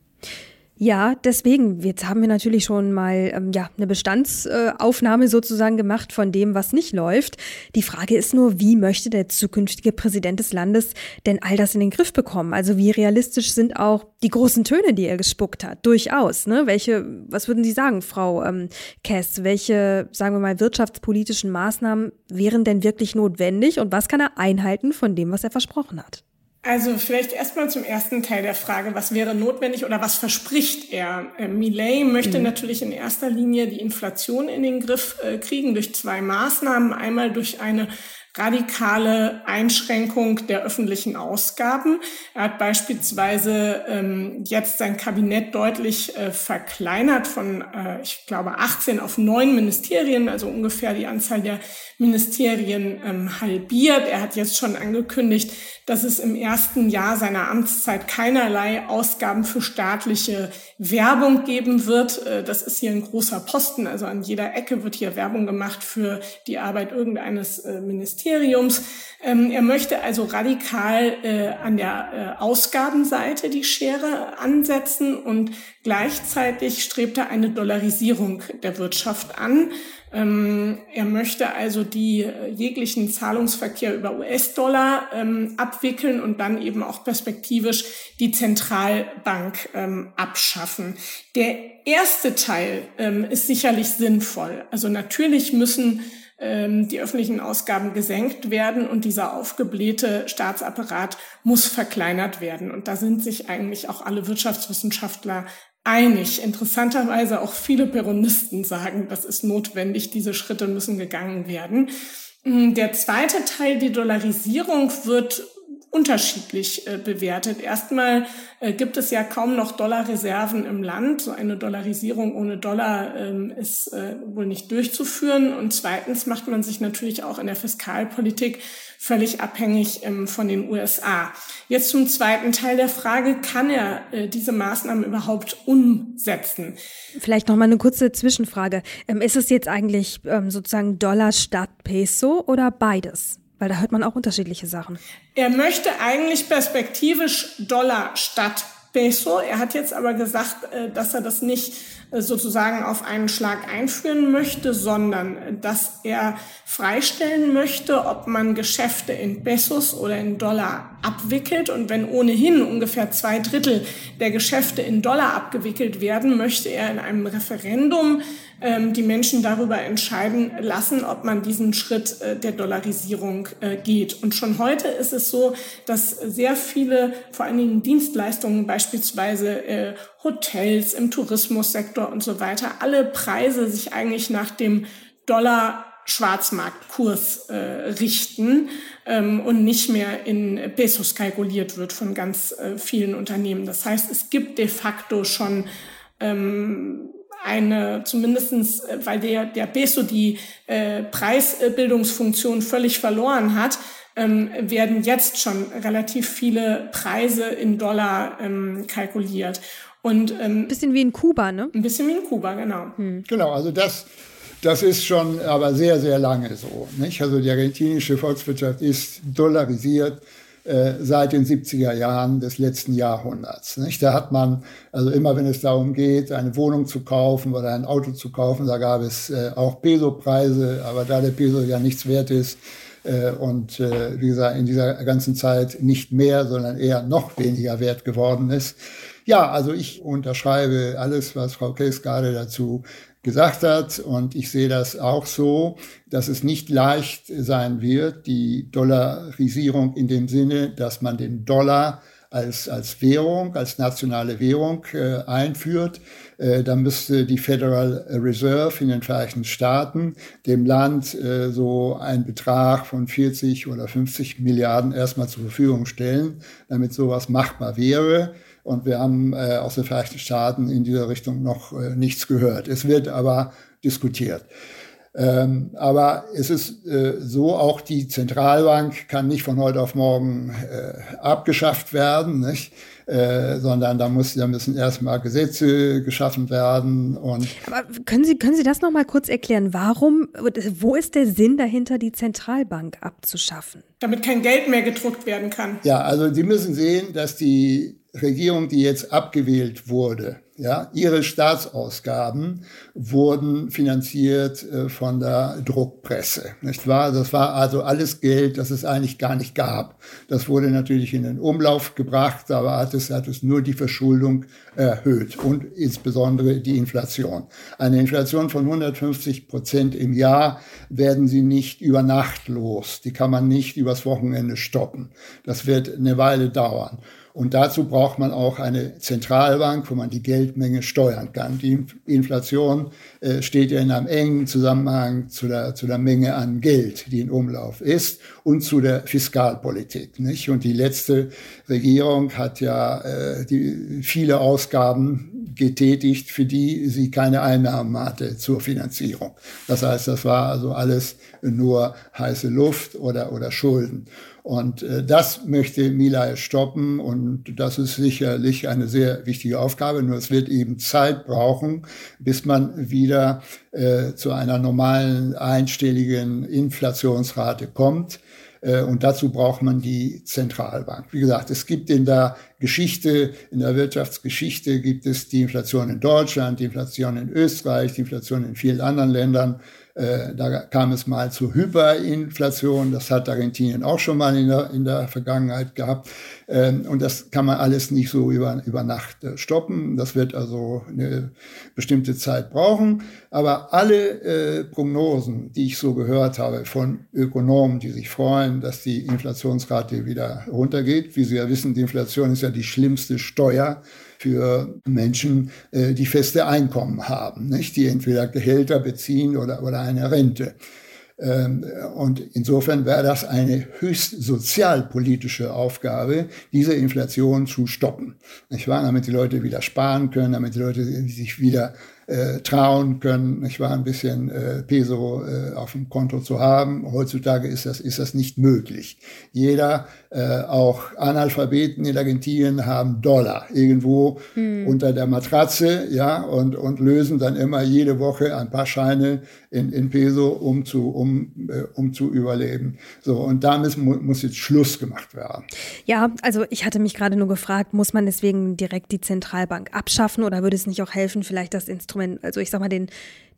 S1: Ja, deswegen, jetzt haben wir natürlich schon mal ähm, ja, eine Bestandsaufnahme sozusagen gemacht von dem, was nicht läuft. Die Frage ist nur, wie möchte der zukünftige Präsident des Landes denn all das in den Griff bekommen? Also wie realistisch sind auch die großen Töne, die er gespuckt hat? Durchaus. Ne? Welche, was würden Sie sagen, Frau ähm, Kess? Welche, sagen wir mal, wirtschaftspolitischen Maßnahmen wären denn wirklich notwendig und was kann er einhalten von dem, was er versprochen hat?
S3: Also vielleicht erstmal zum ersten Teil der Frage, was wäre notwendig oder was verspricht er? Äh, Millet möchte mhm. natürlich in erster Linie die Inflation in den Griff äh, kriegen durch zwei Maßnahmen. Einmal durch eine radikale Einschränkung der öffentlichen Ausgaben. Er hat beispielsweise ähm, jetzt sein Kabinett deutlich äh, verkleinert von, äh, ich glaube, 18 auf 9 Ministerien, also ungefähr die Anzahl der Ministerien ähm, halbiert. Er hat jetzt schon angekündigt, dass es im ersten Jahr seiner Amtszeit keinerlei Ausgaben für staatliche Werbung geben wird. Äh, das ist hier ein großer Posten, also an jeder Ecke wird hier Werbung gemacht für die Arbeit irgendeines äh, Ministeriums. Ähm, er möchte also radikal äh, an der Ausgabenseite die Schere ansetzen und gleichzeitig strebt er eine Dollarisierung der Wirtschaft an. Ähm, er möchte also die äh, jeglichen Zahlungsverkehr über US-Dollar ähm, abwickeln und dann eben auch perspektivisch die Zentralbank ähm, abschaffen. Der erste Teil ähm, ist sicherlich sinnvoll. Also natürlich müssen die öffentlichen Ausgaben gesenkt werden und dieser aufgeblähte Staatsapparat muss verkleinert werden. Und da sind sich eigentlich auch alle Wirtschaftswissenschaftler einig. Interessanterweise auch viele Peronisten sagen, das ist notwendig, diese Schritte müssen gegangen werden. Der zweite Teil, die Dollarisierung, wird unterschiedlich äh, bewertet. Erstmal äh, gibt es ja kaum noch Dollarreserven im Land. So eine Dollarisierung ohne Dollar ähm, ist äh, wohl nicht durchzuführen. Und zweitens macht man sich natürlich auch in der Fiskalpolitik völlig abhängig ähm, von den USA. Jetzt zum zweiten Teil der Frage, kann er äh, diese Maßnahmen überhaupt umsetzen?
S1: Vielleicht noch mal eine kurze Zwischenfrage. Ähm, ist es jetzt eigentlich ähm, sozusagen Dollar statt Peso oder beides? Weil da hört man auch unterschiedliche Sachen.
S3: Er möchte eigentlich perspektivisch Dollar statt Peso. Er hat jetzt aber gesagt, äh, dass er das nicht äh, sozusagen auf einen Schlag einführen möchte, sondern äh, dass er freistellen möchte, ob man Geschäfte in Pesos oder in Dollar abwickelt. Und wenn ohnehin ungefähr zwei Drittel der Geschäfte in Dollar abgewickelt werden, möchte er in einem Referendum ähm, die Menschen darüber entscheiden lassen, ob man diesen Schritt äh, der Dollarisierung äh, geht. Und schon heute ist es so, dass sehr viele, vor allen Dingen Dienstleistungen, beispielsweise äh, Hotels im Tourismussektor und so weiter, alle Preise sich eigentlich nach dem Dollar Schwarzmarktkurs äh, richten ähm, und nicht mehr in Pesos kalkuliert wird von ganz äh, vielen Unternehmen. Das heißt, es gibt de facto schon ähm, eine zumindestens, äh, weil der, der Peso die äh, Preisbildungsfunktion völlig verloren hat, ähm, werden jetzt schon relativ viele Preise in Dollar ähm, kalkuliert.
S1: Und ähm, bisschen wie in Kuba, ne?
S3: Ein bisschen wie in Kuba, genau.
S2: Hm. Genau, also das, das ist schon aber sehr, sehr lange so. Nicht? Also die argentinische Volkswirtschaft ist dollarisiert äh, seit den 70er Jahren des letzten Jahrhunderts. Nicht? Da hat man, also immer wenn es darum geht, eine Wohnung zu kaufen oder ein Auto zu kaufen, da gab es äh, auch Peso-Preise, aber da der Peso ja nichts wert ist, äh, und äh, wie gesagt, in dieser ganzen Zeit nicht mehr, sondern eher noch weniger wert geworden ist. Ja, also ich unterschreibe alles, was Frau Kess gerade dazu gesagt hat. Und ich sehe das auch so, dass es nicht leicht sein wird, die Dollarisierung in dem Sinne, dass man den Dollar als, als Währung, als nationale Währung äh, einführt. Äh, dann müsste die Federal Reserve in den Vereinigten Staaten dem Land äh, so einen Betrag von 40 oder 50 Milliarden erstmal zur Verfügung stellen, damit sowas machbar wäre. Und wir haben äh, aus den Vereinigten Staaten in dieser Richtung noch äh, nichts gehört. Es wird aber diskutiert. Ähm, aber es ist äh, so, auch die Zentralbank kann nicht von heute auf morgen äh, abgeschafft werden, nicht? Äh, sondern da, muss, da müssen erstmal Gesetze geschaffen werden. Und
S1: aber können Sie, können Sie das noch mal kurz erklären? Warum, wo ist der Sinn dahinter, die Zentralbank abzuschaffen?
S3: Damit kein Geld mehr gedruckt werden kann.
S2: Ja, also Sie müssen sehen, dass die Regierung, die jetzt abgewählt wurde, ja, ihre Staatsausgaben wurden finanziert äh, von der Druckpresse, nicht wahr? Das war also alles Geld, das es eigentlich gar nicht gab. Das wurde natürlich in den Umlauf gebracht, aber hat es, hat es nur die Verschuldung erhöht und insbesondere die Inflation. Eine Inflation von 150 Prozent im Jahr werden sie nicht über Nacht los. Die kann man nicht übers Wochenende stoppen. Das wird eine Weile dauern. Und dazu braucht man auch eine Zentralbank, wo man die Geldmenge steuern kann. Die Inflation äh, steht ja in einem engen Zusammenhang zu der, zu der Menge an Geld, die in Umlauf ist, und zu der Fiskalpolitik. Nicht? Und die letzte Regierung hat ja äh, die, viele Ausgaben getätigt, für die sie keine Einnahmen hatte zur Finanzierung. Das heißt, das war also alles nur heiße Luft oder, oder Schulden. Und äh, das möchte Milay stoppen und das ist sicherlich eine sehr wichtige Aufgabe. Nur es wird eben Zeit brauchen, bis man wieder äh, zu einer normalen einstelligen Inflationsrate kommt. Äh, und dazu braucht man die Zentralbank. Wie gesagt, es gibt in der Geschichte, in der Wirtschaftsgeschichte gibt es die Inflation in Deutschland, die Inflation in Österreich, die Inflation in vielen anderen Ländern. Äh, da kam es mal zu Hyperinflation. Das hat Argentinien auch schon mal in der, in der Vergangenheit gehabt. Ähm, und das kann man alles nicht so über, über Nacht äh, stoppen. Das wird also eine bestimmte Zeit brauchen. Aber alle äh, Prognosen, die ich so gehört habe von Ökonomen, die sich freuen, dass die Inflationsrate wieder runtergeht. Wie Sie ja wissen, die Inflation ist ja die schlimmste Steuer für Menschen, äh, die feste Einkommen haben, nicht? die entweder Gehälter beziehen oder, oder eine Rente. Ähm, und insofern wäre das eine höchst sozialpolitische Aufgabe, diese Inflation zu stoppen. Nicht wahr? Damit die Leute wieder sparen können, damit die Leute sich wieder äh, trauen können, nicht wahr, ein bisschen äh, Peso äh, auf dem Konto zu haben. Heutzutage ist das, ist das nicht möglich. Jeder, äh, auch Analphabeten in Argentinien, haben Dollar irgendwo hm. unter der Matratze, ja, und, und lösen dann immer jede Woche ein paar Scheine in, in Peso, um zu, um, äh, um zu überleben. So, und damit mu muss jetzt Schluss gemacht werden.
S1: Ja, also ich hatte mich gerade nur gefragt, muss man deswegen direkt die Zentralbank abschaffen oder würde es nicht auch helfen, vielleicht das Instrument Instrument, also ich sag mal, den,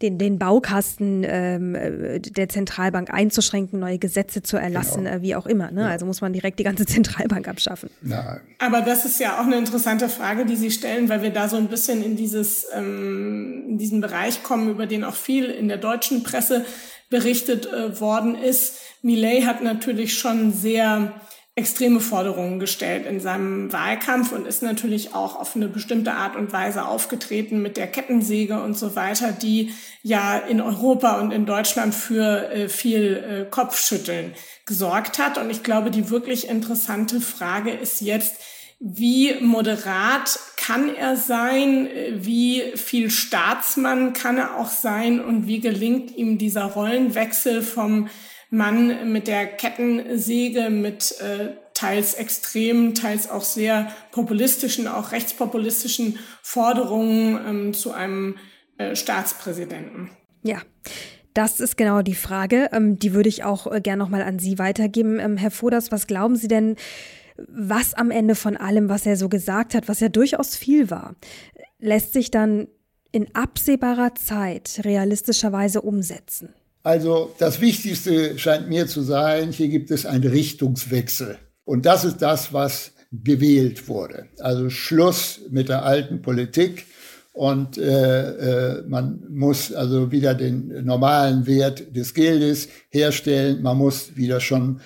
S1: den, den Baukasten ähm, äh, der Zentralbank einzuschränken, neue Gesetze zu erlassen, genau. äh, wie auch immer. Ne? Ja. Also muss man direkt die ganze Zentralbank abschaffen.
S3: Nein. Aber das ist ja auch eine interessante Frage, die Sie stellen, weil wir da so ein bisschen in dieses ähm, in diesen Bereich kommen, über den auch viel in der deutschen Presse berichtet äh, worden ist. Millet hat natürlich schon sehr extreme Forderungen gestellt in seinem Wahlkampf und ist natürlich auch auf eine bestimmte Art und Weise aufgetreten mit der Kettensäge und so weiter, die ja in Europa und in Deutschland für äh, viel äh, Kopfschütteln gesorgt hat. Und ich glaube, die wirklich interessante Frage ist jetzt, wie moderat kann er sein? Wie viel Staatsmann kann er auch sein? Und wie gelingt ihm dieser Rollenwechsel vom Mann mit der Kettensäge, mit äh, teils extremen, teils auch sehr populistischen, auch rechtspopulistischen Forderungen ähm, zu einem äh, Staatspräsidenten.
S1: Ja. Das ist genau die Frage. Ähm, die würde ich auch äh, gerne nochmal an Sie weitergeben. Ähm, Herr Foders, was glauben Sie denn, was am Ende von allem, was er so gesagt hat, was ja durchaus viel war, lässt sich dann in absehbarer Zeit realistischerweise umsetzen?
S2: Also das Wichtigste scheint mir zu sein, hier gibt es einen Richtungswechsel. Und das ist das, was gewählt wurde. Also Schluss mit der alten Politik und äh, äh, man muss also wieder den normalen Wert des Geldes herstellen. Man muss, wie das schon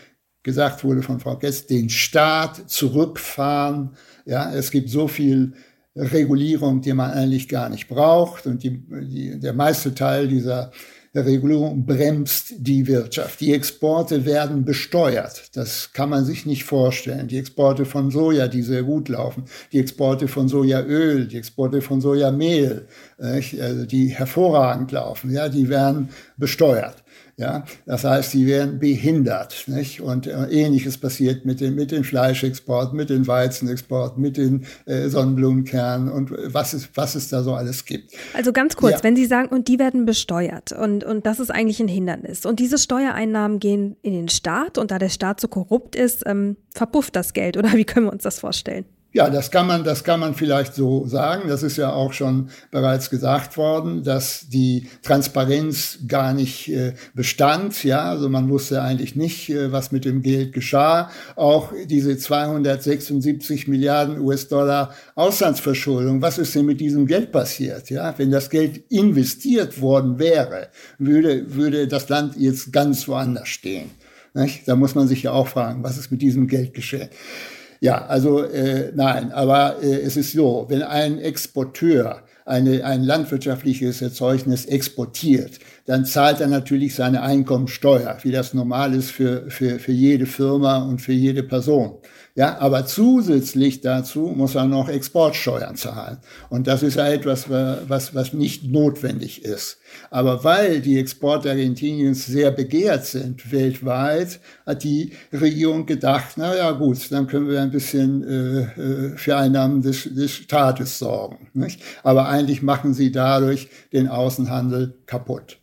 S2: gesagt wurde von Frau Getz, den Staat zurückfahren. Ja, es gibt so viel Regulierung, die man eigentlich gar nicht braucht und die, die, der meiste Teil dieser Regulierung bremst die Wirtschaft. Die Exporte werden besteuert. Das kann man sich nicht vorstellen. Die Exporte von Soja, die sehr gut laufen, die Exporte von Sojaöl, die Exporte von Sojamehl, also die hervorragend laufen, ja, die werden besteuert. Ja, das heißt, sie werden behindert. Nicht? Und äh, ähnliches passiert mit den, mit den Fleischexporten, mit den Weizenexporten, mit den äh, Sonnenblumenkernen und was es, was es da so alles gibt.
S1: Also ganz kurz, ja. wenn Sie sagen, und die werden besteuert und, und das ist eigentlich ein Hindernis. Und diese Steuereinnahmen gehen in den Staat und da der Staat so korrupt ist, ähm, verpufft das Geld oder wie können wir uns das vorstellen?
S2: Ja, das kann man, das kann man vielleicht so sagen. Das ist ja auch schon bereits gesagt worden, dass die Transparenz gar nicht äh, bestand. Ja, also man wusste eigentlich nicht, äh, was mit dem Geld geschah. Auch diese 276 Milliarden US-Dollar Auslandsverschuldung. Was ist denn mit diesem Geld passiert? Ja, wenn das Geld investiert worden wäre, würde, würde das Land jetzt ganz woanders stehen. Nicht? Da muss man sich ja auch fragen, was ist mit diesem Geld geschehen? Ja, also äh, nein, aber äh, es ist so, wenn ein Exporteur eine, ein landwirtschaftliches Erzeugnis exportiert, dann zahlt er natürlich seine Einkommensteuer, wie das normal ist für, für, für jede Firma und für jede Person. Ja, aber zusätzlich dazu muss er noch Exportsteuern zahlen. Und das ist ja etwas, was, was nicht notwendig ist. Aber weil die Exporte Argentiniens sehr begehrt sind weltweit, hat die Regierung gedacht, na ja gut, dann können wir ein bisschen äh, äh für Einnahmen des, des Staates sorgen. Nicht? Aber eigentlich machen sie dadurch den Außenhandel kaputt.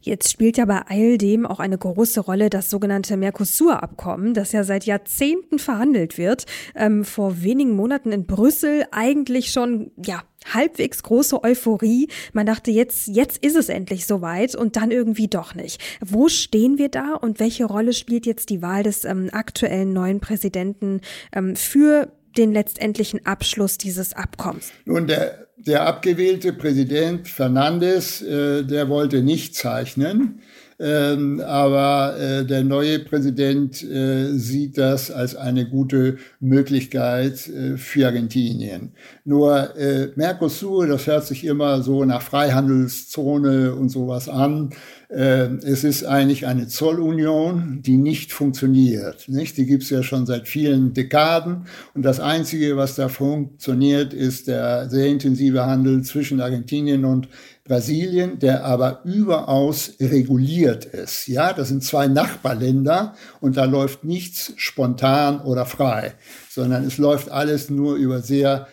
S1: Jetzt spielt ja bei all dem auch eine große Rolle das sogenannte Mercosur-Abkommen, das ja seit Jahrzehnten verhandelt wird. Ähm, vor wenigen Monaten in Brüssel eigentlich schon, ja, halbwegs große Euphorie. Man dachte, jetzt, jetzt ist es endlich soweit und dann irgendwie doch nicht. Wo stehen wir da und welche Rolle spielt jetzt die Wahl des ähm, aktuellen neuen Präsidenten ähm, für den letztendlichen Abschluss dieses Abkommens?
S2: Nun, der, der abgewählte Präsident Fernandes, äh, der wollte nicht zeichnen. Ähm, aber äh, der neue Präsident äh, sieht das als eine gute Möglichkeit äh, für Argentinien. Nur äh, Mercosur, das hört sich immer so nach Freihandelszone und sowas an. Äh, es ist eigentlich eine Zollunion, die nicht funktioniert. Nicht? Die gibt es ja schon seit vielen Dekaden. Und das Einzige, was da funktioniert, ist der sehr intensive Handel zwischen Argentinien und Brasilien, der aber überaus reguliert ist. Ja, das sind zwei Nachbarländer und da läuft nichts spontan oder frei, sondern es läuft alles nur über sehr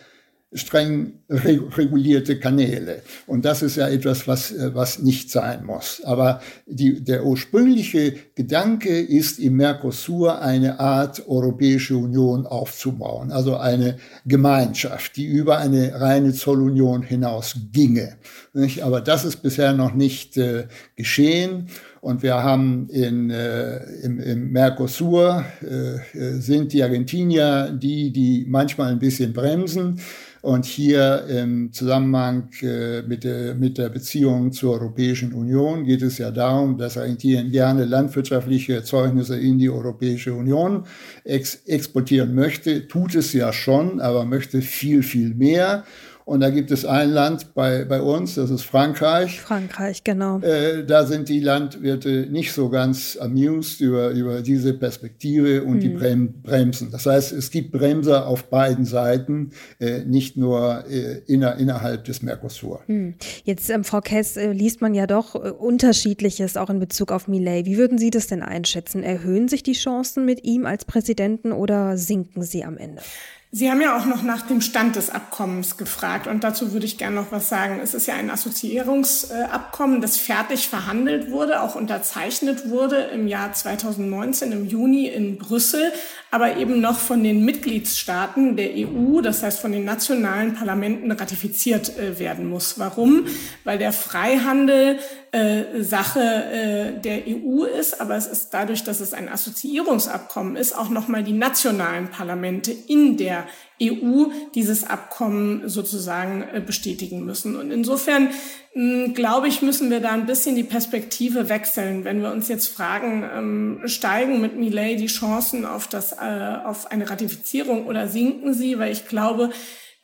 S2: streng regulierte Kanäle. Und das ist ja etwas, was, äh, was nicht sein muss. Aber die, der ursprüngliche Gedanke ist, im Mercosur eine Art Europäische Union aufzubauen, also eine Gemeinschaft, die über eine reine Zollunion hinaus ginge. Aber das ist bisher noch nicht äh, geschehen. Und wir haben in, äh, im, im Mercosur äh, sind die Argentinier die, die manchmal ein bisschen bremsen. Und hier im Zusammenhang äh, mit, der, mit der Beziehung zur Europäischen Union geht es ja darum, dass Argentinien gerne landwirtschaftliche Erzeugnisse in die Europäische Union ex exportieren möchte. Tut es ja schon, aber möchte viel, viel mehr. Und da gibt es ein Land bei, bei uns, das ist Frankreich.
S1: Frankreich, genau.
S2: Äh, da sind die Landwirte nicht so ganz amused über, über diese Perspektive und hm. die Brem Bremsen. Das heißt, es gibt Bremser auf beiden Seiten, äh, nicht nur äh, inner, innerhalb des Mercosur. Hm.
S1: Jetzt, ähm, Frau Kess, äh, liest man ja doch äh, Unterschiedliches auch in Bezug auf Millet. Wie würden Sie das denn einschätzen? Erhöhen sich die Chancen mit ihm als Präsidenten oder sinken sie am Ende?
S3: Sie haben ja auch noch nach dem Stand des Abkommens gefragt und dazu würde ich gerne noch was sagen. Es ist ja ein Assoziierungsabkommen, das fertig verhandelt wurde, auch unterzeichnet wurde im Jahr 2019 im Juni in Brüssel, aber eben noch von den Mitgliedstaaten der EU, das heißt von den nationalen Parlamenten ratifiziert äh, werden muss. Warum? Weil der Freihandel äh, Sache äh, der EU ist, aber es ist dadurch, dass es ein Assoziierungsabkommen ist, auch nochmal die nationalen Parlamente in der EU dieses Abkommen sozusagen äh, bestätigen müssen. Und insofern hm, glaube ich, müssen wir da ein bisschen die Perspektive wechseln. Wenn wir uns jetzt fragen, ähm, steigen mit Millet die Chancen auf, das, äh, auf eine Ratifizierung oder sinken sie? Weil ich glaube,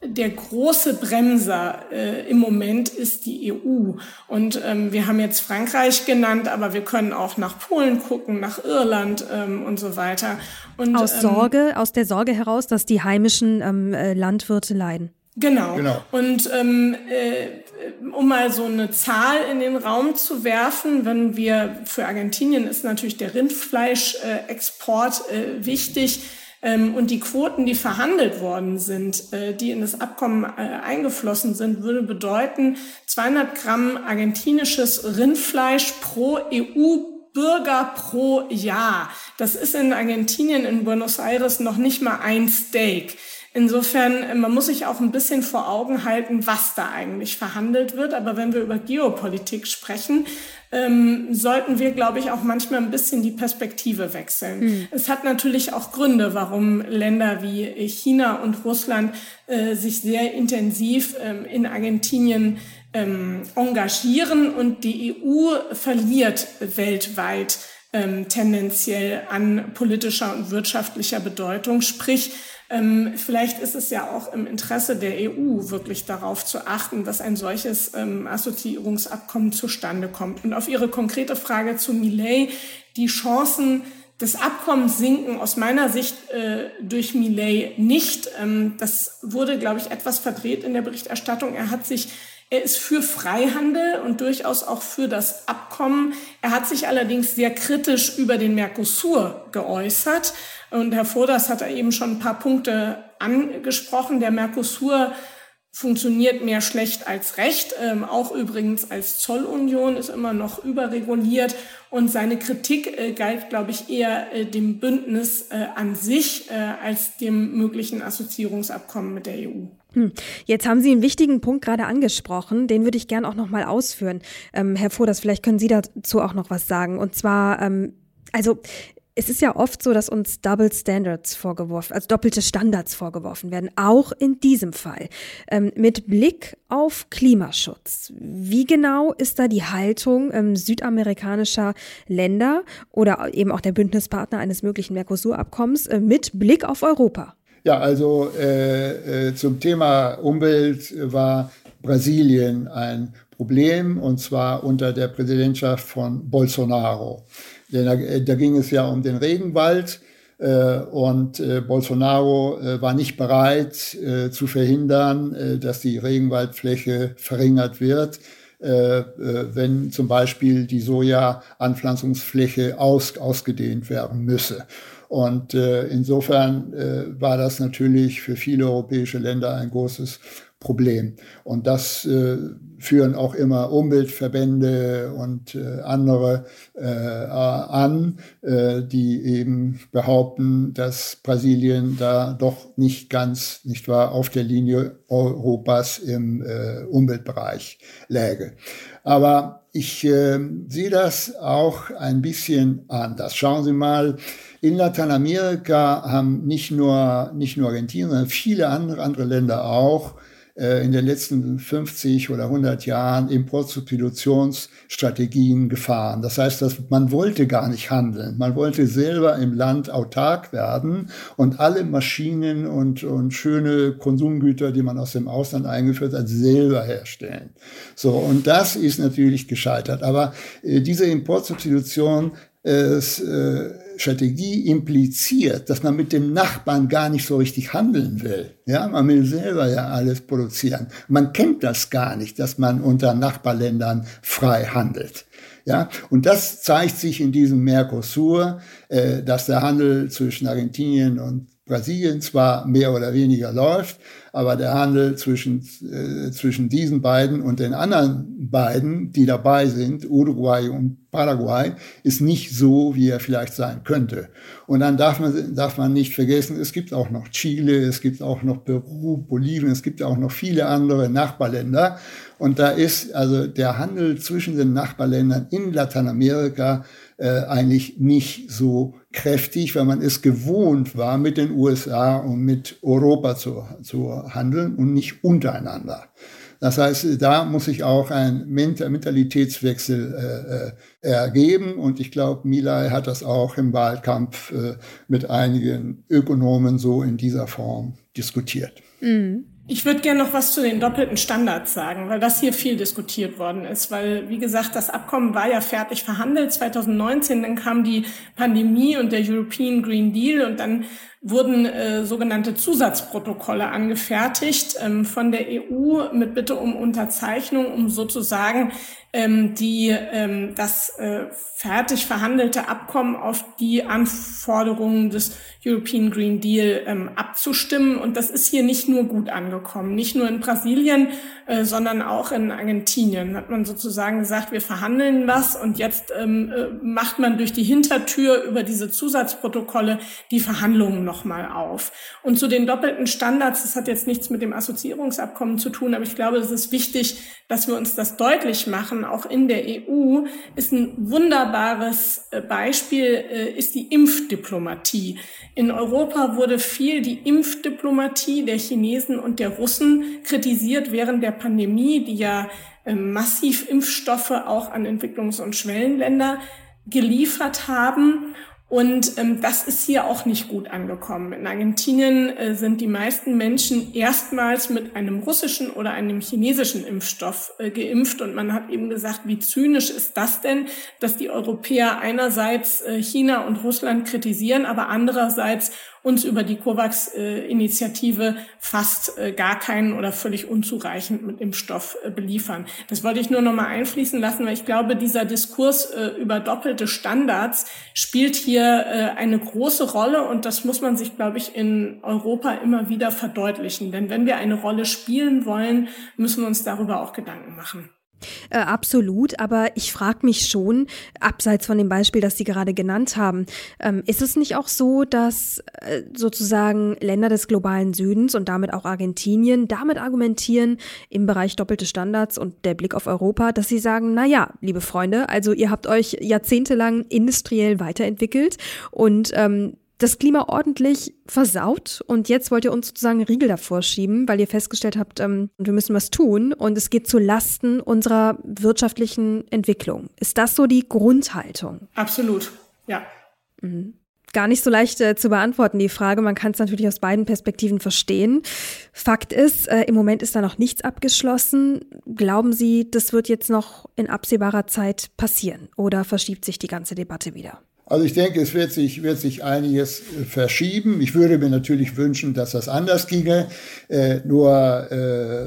S3: der große Bremser äh, im Moment ist die EU. Und ähm, wir haben jetzt Frankreich genannt, aber wir können auch nach Polen gucken, nach Irland ähm, und so weiter. Und,
S1: aus ähm, Sorge, aus der Sorge heraus, dass die heimischen ähm, äh, Landwirte leiden.
S3: Genau. genau. Und ähm, äh, um mal so eine Zahl in den Raum zu werfen, wenn wir für Argentinien ist natürlich der Rindfleischexport äh, wichtig ähm, und die Quoten, die verhandelt worden sind, äh, die in das Abkommen äh, eingeflossen sind, würde bedeuten 200 Gramm argentinisches Rindfleisch pro EU Bürger pro Jahr. Das ist in Argentinien, in Buenos Aires noch nicht mal ein Steak. Insofern, äh, man muss sich auch ein bisschen vor Augen halten, was da eigentlich verhandelt wird. Aber wenn wir über Geopolitik sprechen, ähm, sollten wir, glaube ich, auch manchmal ein bisschen die Perspektive wechseln. Mhm. Es hat natürlich auch Gründe, warum Länder wie China und Russland äh, sich sehr intensiv ähm, in Argentinien ähm, engagieren und die EU verliert weltweit ähm, tendenziell an politischer und wirtschaftlicher Bedeutung. Sprich, ähm, vielleicht ist es ja auch im Interesse der EU, wirklich darauf zu achten, dass ein solches ähm, Assoziierungsabkommen zustande kommt. Und auf Ihre konkrete Frage zu Millet, die Chancen des Abkommens sinken aus meiner Sicht äh, durch Millet nicht. Ähm, das wurde, glaube ich, etwas verdreht in der Berichterstattung. Er hat sich er ist für Freihandel und durchaus auch für das Abkommen. Er hat sich allerdings sehr kritisch über den Mercosur geäußert. Und Herr Voders hat da eben schon ein paar Punkte angesprochen. Der Mercosur funktioniert mehr schlecht als recht. Ähm, auch übrigens als Zollunion ist immer noch überreguliert. Und seine Kritik äh, galt, glaube ich, eher äh, dem Bündnis äh, an sich äh, als dem möglichen Assoziierungsabkommen mit der EU.
S1: Hm. Jetzt haben Sie einen wichtigen Punkt gerade angesprochen, den würde ich gern auch noch mal ausführen. Ähm, Herr Voders, vielleicht können Sie dazu auch noch was sagen. Und zwar, ähm, also es ist ja oft so, dass uns Double Standards vorgeworfen, also doppelte Standards vorgeworfen werden, auch in diesem Fall. Ähm, mit Blick auf Klimaschutz. Wie genau ist da die Haltung ähm, südamerikanischer Länder oder eben auch der Bündnispartner eines möglichen Mercosur-Abkommens äh, mit Blick auf Europa?
S2: Ja, also äh, äh, zum Thema Umwelt war Brasilien ein Problem und zwar unter der Präsidentschaft von Bolsonaro. Denn da, äh, da ging es ja um den Regenwald äh, und äh, Bolsonaro äh, war nicht bereit äh, zu verhindern, äh, dass die Regenwaldfläche verringert wird, wenn zum Beispiel die Soja-Anpflanzungsfläche aus, ausgedehnt werden müsse. Und äh, insofern äh, war das natürlich für viele europäische Länder ein großes Problem. Und das äh, führen auch immer Umweltverbände und äh, andere äh, an, äh, die eben behaupten, dass Brasilien da doch nicht ganz, nicht wahr, auf der Linie Europas im äh, Umweltbereich läge. Aber ich äh, sehe das auch ein bisschen anders. Schauen Sie mal, in Lateinamerika haben nicht nur, nicht nur Argentinien, sondern viele andere, andere Länder auch in den letzten 50 oder 100 Jahren Importsubstitutionsstrategien gefahren. Das heißt, dass man wollte gar nicht handeln. Man wollte selber im Land autark werden und alle Maschinen und, und schöne Konsumgüter, die man aus dem Ausland eingeführt hat, selber herstellen. So, und das ist natürlich gescheitert. Aber äh, diese Importsubstitution äh, Strategie impliziert, dass man mit dem Nachbarn gar nicht so richtig handeln will. Ja, man will selber ja alles produzieren. Man kennt das gar nicht, dass man unter Nachbarländern frei handelt. Ja, und das zeigt sich in diesem Mercosur, äh, dass der Handel zwischen Argentinien und Brasilien zwar mehr oder weniger läuft, aber der Handel zwischen, äh, zwischen diesen beiden und den anderen beiden, die dabei sind, Uruguay und Paraguay, ist nicht so, wie er vielleicht sein könnte. Und dann darf man, darf man nicht vergessen, es gibt auch noch Chile, es gibt auch noch Peru, Bolivien, es gibt auch noch viele andere Nachbarländer. Und da ist also der Handel zwischen den Nachbarländern in Lateinamerika äh, eigentlich nicht so kräftig, weil man es gewohnt war, mit den USA und mit Europa zu, zu handeln und nicht untereinander. Das heißt, da muss sich auch ein Mentalitätswechsel äh, äh, ergeben. Und ich glaube, Milay hat das auch im Wahlkampf äh, mit einigen Ökonomen so in dieser Form diskutiert.
S3: Mhm. Ich würde gerne noch was zu den doppelten Standards sagen, weil das hier viel diskutiert worden ist. Weil, wie gesagt, das Abkommen war ja fertig verhandelt 2019, dann kam die Pandemie und der European Green Deal und dann wurden äh, sogenannte Zusatzprotokolle angefertigt ähm, von der EU mit Bitte um Unterzeichnung, um sozusagen ähm, die ähm, das äh, fertig verhandelte Abkommen auf die Anforderungen des European Green Deal ähm, abzustimmen. Und das ist hier nicht nur gut angekommen, nicht nur in Brasilien, äh, sondern auch in Argentinien. Hat man sozusagen gesagt, wir verhandeln was und jetzt ähm, äh, macht man durch die Hintertür über diese Zusatzprotokolle die Verhandlungen nochmal auf. Und zu den doppelten Standards, das hat jetzt nichts mit dem Assoziierungsabkommen zu tun, aber ich glaube, es ist wichtig, dass wir uns das deutlich machen, auch in der EU, ist ein wunderbares äh, Beispiel, äh, ist die Impfdiplomatie. In Europa wurde viel die Impfdiplomatie der Chinesen und der Russen kritisiert während der Pandemie, die ja ähm, massiv Impfstoffe auch an Entwicklungs- und Schwellenländer geliefert haben. Und ähm, das ist hier auch nicht gut angekommen. In Argentinien äh, sind die meisten Menschen erstmals mit einem russischen oder einem chinesischen Impfstoff äh, geimpft. Und man hat eben gesagt, wie zynisch ist das denn, dass die Europäer einerseits äh, China und Russland kritisieren, aber andererseits uns über die COVAX-Initiative fast äh, gar keinen oder völlig unzureichend mit Impfstoff äh, beliefern. Das wollte ich nur noch mal einfließen lassen, weil ich glaube, dieser Diskurs äh, über doppelte Standards spielt hier eine große Rolle und das muss man sich, glaube ich, in Europa immer wieder verdeutlichen. Denn wenn wir eine Rolle spielen wollen, müssen wir uns darüber auch Gedanken machen.
S1: Äh, absolut, aber ich frage mich schon, abseits von dem Beispiel, das Sie gerade genannt haben, ähm, ist es nicht auch so, dass äh, sozusagen Länder des globalen Südens und damit auch Argentinien damit argumentieren im Bereich doppelte Standards und der Blick auf Europa, dass sie sagen, na ja, liebe Freunde, also ihr habt euch jahrzehntelang industriell weiterentwickelt und ähm, das Klima ordentlich versaut und jetzt wollt ihr uns sozusagen Riegel davor schieben, weil ihr festgestellt habt, ähm, wir müssen was tun und es geht zu Lasten unserer wirtschaftlichen Entwicklung. Ist das so die Grundhaltung?
S3: Absolut, ja.
S1: Mhm. Gar nicht so leicht äh, zu beantworten, die Frage. Man kann es natürlich aus beiden Perspektiven verstehen. Fakt ist, äh, im Moment ist da noch nichts abgeschlossen. Glauben Sie, das wird jetzt noch in absehbarer Zeit passieren oder verschiebt sich die ganze Debatte wieder?
S2: Also ich denke, es wird sich, wird sich einiges äh, verschieben. Ich würde mir natürlich wünschen, dass das anders ginge. Äh, nur äh,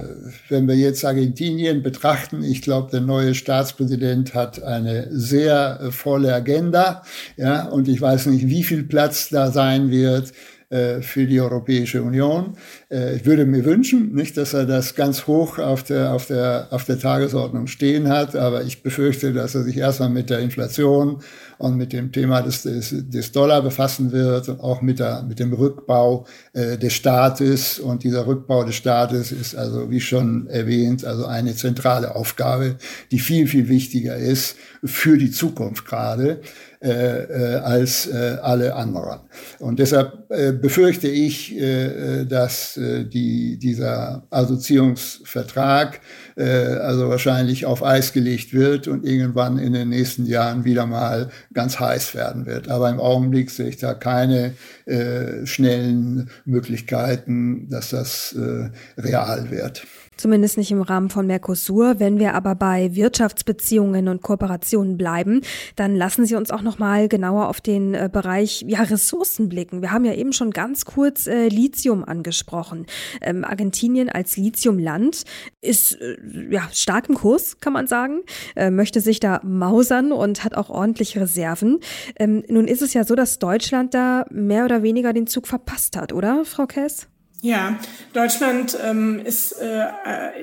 S2: wenn wir jetzt Argentinien betrachten, ich glaube, der neue Staatspräsident hat eine sehr äh, volle Agenda. Ja, und ich weiß nicht, wie viel Platz da sein wird äh, für die Europäische Union. Äh, ich würde mir wünschen, nicht, dass er das ganz hoch auf der, auf der, auf der Tagesordnung stehen hat, aber ich befürchte, dass er sich erstmal mit der Inflation und mit dem Thema des, des, des Dollar befassen wird und auch mit, der, mit dem Rückbau äh, des Staates. Und dieser Rückbau des Staates ist also, wie schon erwähnt, also eine zentrale Aufgabe, die viel, viel wichtiger ist für die Zukunft gerade äh, äh, als äh, alle anderen. Und deshalb äh, befürchte ich, äh, dass äh, die, dieser Assoziierungsvertrag äh, also wahrscheinlich auf Eis gelegt wird und irgendwann in den nächsten Jahren wieder mal ganz heiß werden wird. Aber im Augenblick sehe ich da keine äh, schnellen Möglichkeiten, dass das äh, real wird.
S1: Zumindest nicht im Rahmen von Mercosur. Wenn wir aber bei Wirtschaftsbeziehungen und Kooperationen bleiben, dann lassen Sie uns auch noch mal genauer auf den äh, Bereich ja, Ressourcen blicken. Wir haben ja eben schon ganz kurz äh, Lithium angesprochen. Ähm, Argentinien als Lithiumland ist äh, ja stark im Kurs, kann man sagen, äh, möchte sich da mausern und hat auch ordentliche Reserven. Ähm, nun ist es ja so, dass Deutschland da mehr oder weniger den Zug verpasst hat, oder, Frau Kess?
S3: Ja, Deutschland ähm, ist äh,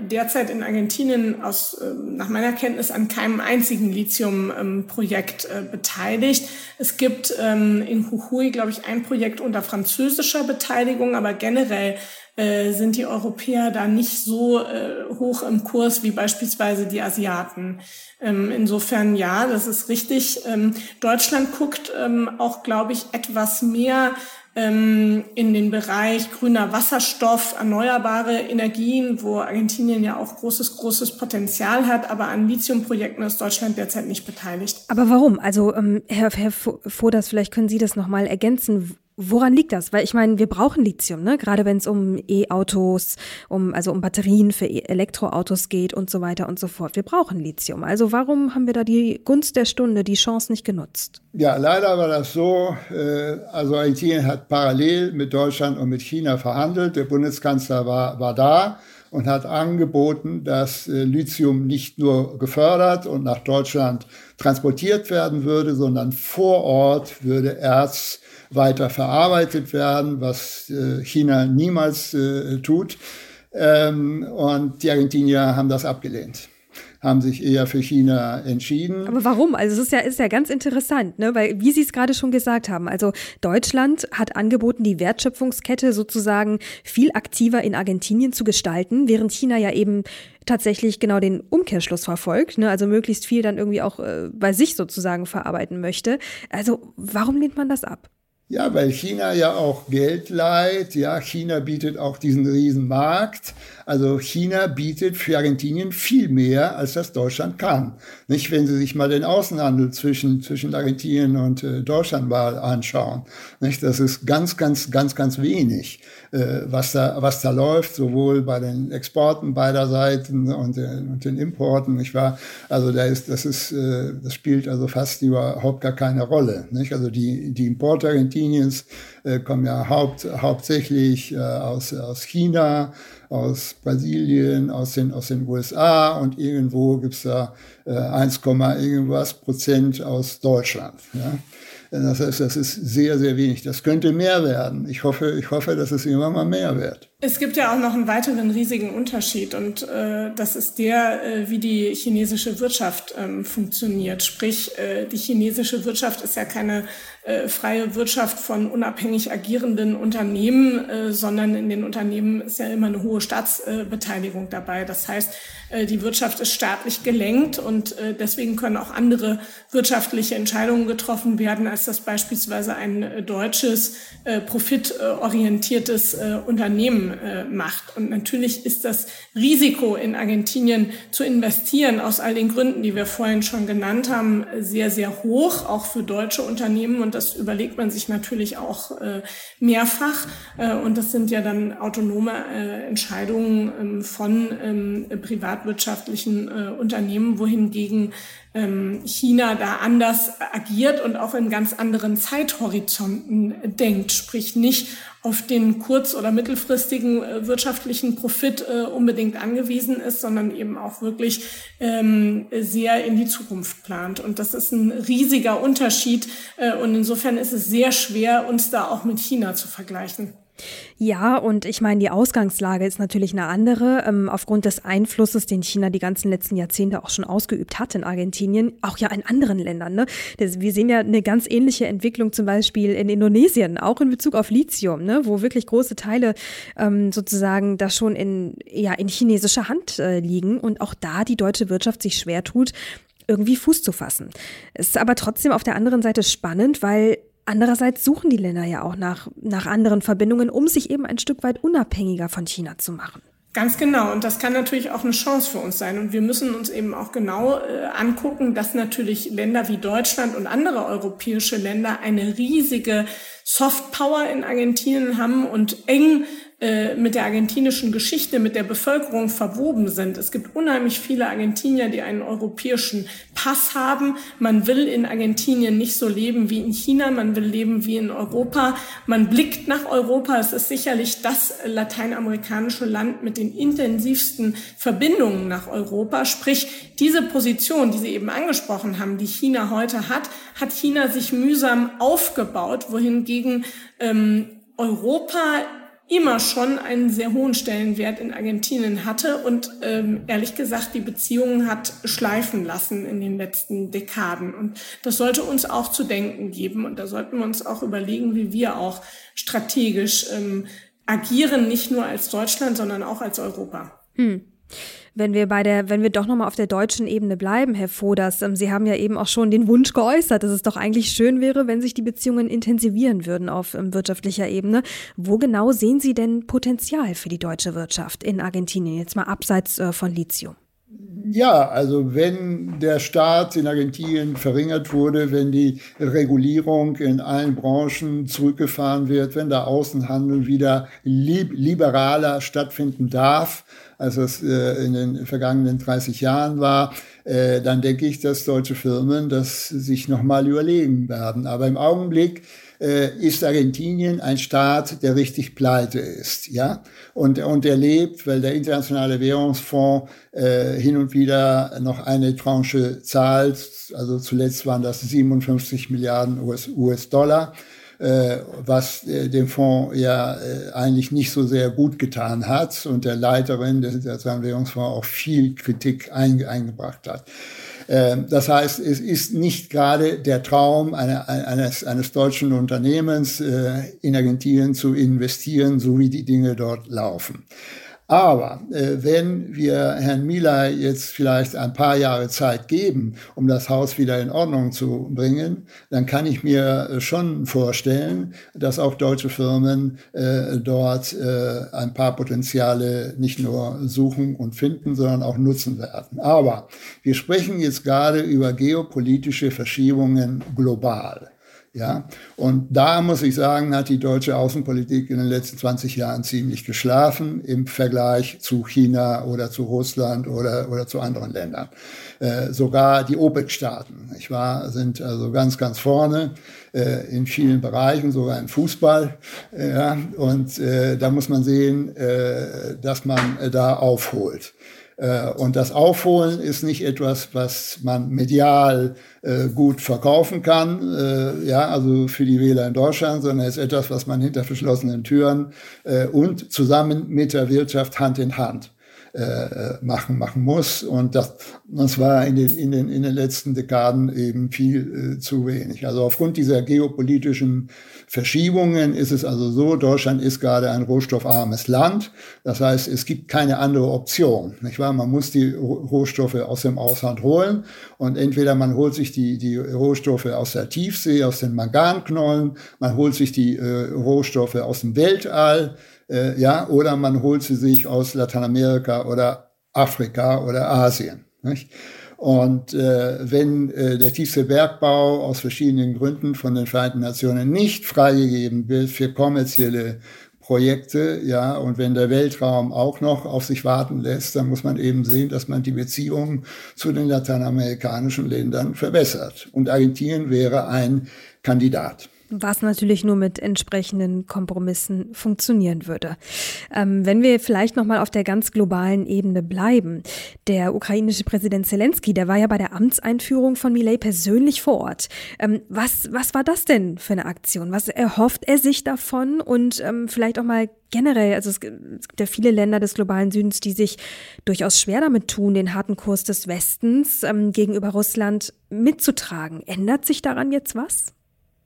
S3: derzeit in Argentinien aus, äh, nach meiner Kenntnis an keinem einzigen Lithium-Projekt ähm, äh, beteiligt. Es gibt ähm, in Jujuy, glaube ich, ein Projekt unter französischer Beteiligung, aber generell äh, sind die Europäer da nicht so äh, hoch im Kurs wie beispielsweise die Asiaten. Ähm, insofern ja, das ist richtig. Ähm, Deutschland guckt ähm, auch, glaube ich, etwas mehr ähm, in den Bereich grüner Wasserstoff, erneuerbare Energien, wo Argentinien ja auch großes, großes Potenzial hat, aber an Lithiumprojekten ist Deutschland derzeit nicht beteiligt.
S1: Aber warum? Also ähm, Herr, Herr Voders, vielleicht können Sie das nochmal ergänzen. Woran liegt das? Weil ich meine, wir brauchen Lithium, ne? Gerade wenn es um E-Autos, um also um Batterien für e Elektroautos geht und so weiter und so fort. Wir brauchen Lithium. Also warum haben wir da die Gunst der Stunde, die Chance nicht genutzt?
S2: Ja, leider war das so. Äh, also Argentinien hat parallel mit Deutschland und mit China verhandelt. Der Bundeskanzler war, war da und hat angeboten, dass äh, Lithium nicht nur gefördert und nach Deutschland transportiert werden würde, sondern vor Ort würde Erz weiter verarbeitet werden, was äh, China niemals äh, tut. Ähm, und die Argentinier haben das abgelehnt haben sich eher für China entschieden.
S1: Aber warum? Also es ist ja, ist ja ganz interessant, ne? weil wie Sie es gerade schon gesagt haben, also Deutschland hat angeboten, die Wertschöpfungskette sozusagen viel aktiver in Argentinien zu gestalten, während China ja eben tatsächlich genau den Umkehrschluss verfolgt, ne? also möglichst viel dann irgendwie auch äh, bei sich sozusagen verarbeiten möchte. Also warum lehnt man das ab?
S2: Ja, weil China ja auch Geld leiht. Ja, China bietet auch diesen riesen Markt. Also China bietet für Argentinien viel mehr, als das Deutschland kann. Nicht, wenn Sie sich mal den Außenhandel zwischen, zwischen Argentinien und äh, Deutschland mal anschauen. Nicht, das ist ganz, ganz, ganz, ganz wenig, äh, was da, was da läuft, sowohl bei den Exporten beider Seiten und, äh, und den Importen, nicht wahr? Also da ist, das ist, äh, das spielt also fast überhaupt gar keine Rolle, nicht? Also die, die Importe Argentiniens äh, kommen ja haupt, hauptsächlich äh, aus, aus China, aus Brasilien, aus den, aus den USA und irgendwo gibt's da äh, 1, irgendwas Prozent aus Deutschland. Ja? Das heißt, das ist sehr, sehr wenig. Das könnte mehr werden. Ich hoffe, ich hoffe, dass es irgendwann mal mehr wird.
S3: Es gibt ja auch noch einen weiteren riesigen Unterschied und äh, das ist der, äh, wie die chinesische Wirtschaft ähm, funktioniert. Sprich, äh, die chinesische Wirtschaft ist ja keine äh, freie Wirtschaft von unabhängig agierenden Unternehmen, äh, sondern in den Unternehmen ist ja immer eine hohe Staatsbeteiligung dabei. Das heißt, äh, die Wirtschaft ist staatlich gelenkt und äh, deswegen können auch andere wirtschaftliche Entscheidungen getroffen werden, als das beispielsweise ein äh, deutsches äh, profitorientiertes äh, Unternehmen äh, macht. Und natürlich ist das Risiko in Argentinien zu investieren aus all den Gründen, die wir vorhin schon genannt haben, sehr, sehr hoch, auch für deutsche Unternehmen. Und das überlegt man sich natürlich auch äh, mehrfach. Äh, und das sind ja dann autonome äh, Entscheidungen ähm, von ähm, privatwirtschaftlichen äh, Unternehmen, wohingegen ähm, China da anders agiert und auch in ganz anderen Zeithorizonten denkt, sprich nicht auf den kurz- oder mittelfristigen äh, wirtschaftlichen Profit äh, unbedingt angewiesen ist, sondern eben auch wirklich ähm, sehr in die Zukunft plant. Und das ist ein riesiger Unterschied. Äh, und insofern ist es sehr schwer, uns da auch mit China zu vergleichen.
S1: Ja, und ich meine, die Ausgangslage ist natürlich eine andere, ähm, aufgrund des Einflusses, den China die ganzen letzten Jahrzehnte auch schon ausgeübt hat in Argentinien, auch ja in anderen Ländern. Ne? Das, wir sehen ja eine ganz ähnliche Entwicklung zum Beispiel in Indonesien, auch in Bezug auf Lithium, ne? wo wirklich große Teile ähm, sozusagen da schon in, ja, in chinesischer Hand äh, liegen und auch da die deutsche Wirtschaft sich schwer tut, irgendwie Fuß zu fassen. Es ist aber trotzdem auf der anderen Seite spannend, weil Andererseits suchen die Länder ja auch nach, nach anderen Verbindungen, um sich eben ein Stück weit unabhängiger von China zu machen.
S3: Ganz genau. Und das kann natürlich auch eine Chance für uns sein. Und wir müssen uns eben auch genau äh, angucken, dass natürlich Länder wie Deutschland und andere europäische Länder eine riesige Softpower in Argentinien haben und eng äh, mit der argentinischen Geschichte, mit der Bevölkerung verwoben sind. Es gibt unheimlich viele Argentinier, die einen europäischen Pass haben. Man will in Argentinien nicht so leben wie in China, man will leben wie in Europa. Man blickt nach Europa. Es ist sicherlich das lateinamerikanische Land mit den intensivsten Verbindungen nach Europa. Sprich, diese Position, die Sie eben angesprochen haben, die China heute hat, hat China sich mühsam aufgebaut, wohingegen ähm, Europa immer schon einen sehr hohen Stellenwert in Argentinien hatte und ähm, ehrlich gesagt die Beziehungen hat schleifen lassen in den letzten Dekaden. Und das sollte uns auch zu denken geben und da sollten wir uns auch überlegen, wie wir auch strategisch ähm, agieren, nicht nur als Deutschland, sondern auch als Europa.
S1: Hm. Wenn wir bei der, wenn wir doch nochmal auf der deutschen Ebene bleiben, Herr Voders, ähm, Sie haben ja eben auch schon den Wunsch geäußert, dass es doch eigentlich schön wäre, wenn sich die Beziehungen intensivieren würden auf ähm, wirtschaftlicher Ebene. Wo genau sehen Sie denn Potenzial für die deutsche Wirtschaft in Argentinien, jetzt mal abseits äh, von Lithium?
S2: Ja, also wenn der Staat in Argentinien verringert wurde, wenn die Regulierung in allen Branchen zurückgefahren wird, wenn der Außenhandel wieder liberaler stattfinden darf, als es äh, in den vergangenen 30 Jahren war, äh, dann denke ich, dass deutsche Firmen das sich nochmal überlegen werden. Aber im Augenblick äh, ist Argentinien ein Staat, der richtig pleite ist, ja, und und er lebt, weil der internationale Währungsfonds äh, hin und wieder noch eine Tranche zahlt. Also zuletzt waren das 57 Milliarden US-Dollar. US äh, was äh, dem Fonds ja äh, eigentlich nicht so sehr gut getan hat und der Leiterin des Internationalen Währungsfonds auch viel Kritik eingebracht hat. Ähm, das heißt, es ist nicht gerade der Traum eines, eines deutschen Unternehmens, in Argentinien zu investieren, so wie die Dinge dort laufen. Aber äh, wenn wir Herrn Milay jetzt vielleicht ein paar Jahre Zeit geben, um das Haus wieder in Ordnung zu bringen, dann kann ich mir äh, schon vorstellen, dass auch deutsche Firmen äh, dort äh, ein paar Potenziale nicht nur suchen und finden, sondern auch nutzen werden. Aber wir sprechen jetzt gerade über geopolitische Verschiebungen global. Ja, und da muss ich sagen, hat die deutsche Außenpolitik in den letzten 20 Jahren ziemlich geschlafen im Vergleich zu China oder zu Russland oder, oder zu anderen Ländern. Äh, sogar die OPEC-Staaten, ich war, sind also ganz, ganz vorne äh, in vielen Bereichen, sogar im Fußball. Ja, und äh, da muss man sehen, äh, dass man äh, da aufholt. Äh, und das Aufholen ist nicht etwas, was man medial äh, gut verkaufen kann, äh, ja, also für die Wähler in Deutschland, sondern ist etwas, was man hinter verschlossenen Türen und zusammen mit der Wirtschaft Hand in Hand machen, machen muss. Und das, das war in den, in, den, in den letzten Dekaden eben viel zu wenig. Also aufgrund dieser geopolitischen Verschiebungen ist es also so, Deutschland ist gerade ein rohstoffarmes Land. Das heißt, es gibt keine andere Option. Nicht wahr? Man muss die Rohstoffe aus dem Ausland holen und entweder man holt sich die, die Rohstoffe aus der Tiefsee, aus den Manganknollen, man holt sich die äh, Rohstoffe aus dem Weltall, äh, ja, oder man holt sie sich aus Lateinamerika oder Afrika oder Asien. Nicht? Und äh, wenn äh, der tiefste Bergbau aus verschiedenen Gründen von den Vereinten Nationen nicht freigegeben wird für kommerzielle Projekte, ja, und wenn der Weltraum auch noch auf sich warten lässt, dann muss man eben sehen, dass man die Beziehungen zu den lateinamerikanischen Ländern verbessert. Und Argentinien wäre ein Kandidat
S1: was natürlich nur mit entsprechenden Kompromissen funktionieren würde. Ähm, wenn wir vielleicht noch mal auf der ganz globalen Ebene bleiben, der ukrainische Präsident Zelensky, der war ja bei der Amtseinführung von Millet persönlich vor Ort. Ähm, was was war das denn für eine Aktion? Was erhofft er sich davon und ähm, vielleicht auch mal generell, also es gibt ja viele Länder des globalen Südens, die sich durchaus schwer damit tun, den harten Kurs des Westens ähm, gegenüber Russland mitzutragen. Ändert sich daran jetzt was?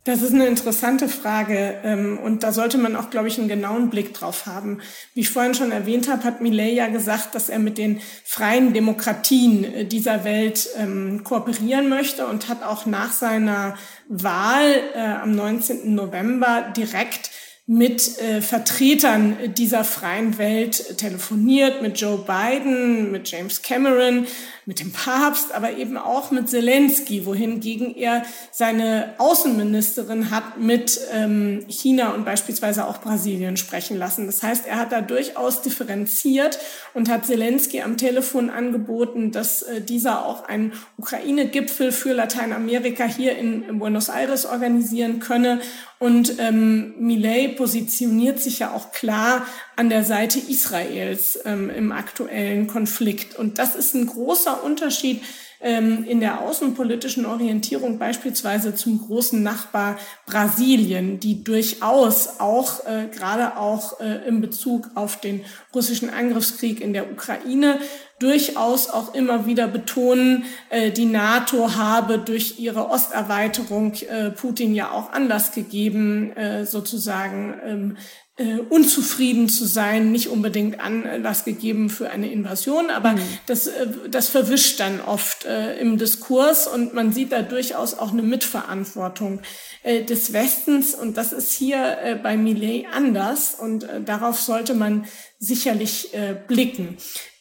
S3: Das ist eine interessante Frage ähm, und da sollte man auch, glaube ich, einen genauen Blick drauf haben. Wie ich vorhin schon erwähnt habe, hat Millet ja gesagt, dass er mit den freien Demokratien äh, dieser Welt ähm, kooperieren möchte und hat auch nach seiner Wahl äh, am 19. November direkt mit äh, Vertretern dieser freien Welt telefoniert, mit Joe Biden, mit James Cameron, mit dem Papst, aber eben auch mit Zelensky, wohingegen er seine Außenministerin hat mit ähm, China und beispielsweise auch Brasilien sprechen lassen. Das heißt, er hat da durchaus differenziert und hat Zelensky am Telefon angeboten, dass äh, dieser auch einen Ukraine-Gipfel für Lateinamerika hier in, in Buenos Aires organisieren könne. Und ähm, Millet positioniert sich ja auch klar an der Seite Israels ähm, im aktuellen Konflikt. Und das ist ein großer Unterschied ähm, in der außenpolitischen Orientierung beispielsweise zum großen Nachbar Brasilien, die durchaus auch äh, gerade auch äh, in Bezug auf den russischen Angriffskrieg in der Ukraine durchaus auch immer wieder betonen, äh, die NATO habe durch ihre Osterweiterung äh, Putin ja auch Anlass gegeben, äh, sozusagen ähm, äh, unzufrieden zu sein, nicht unbedingt Anlass gegeben für eine Invasion, aber mhm. das, das verwischt dann oft im Diskurs und man sieht da durchaus auch eine Mitverantwortung des Westens und das ist hier bei Millet anders und darauf sollte man sicherlich blicken.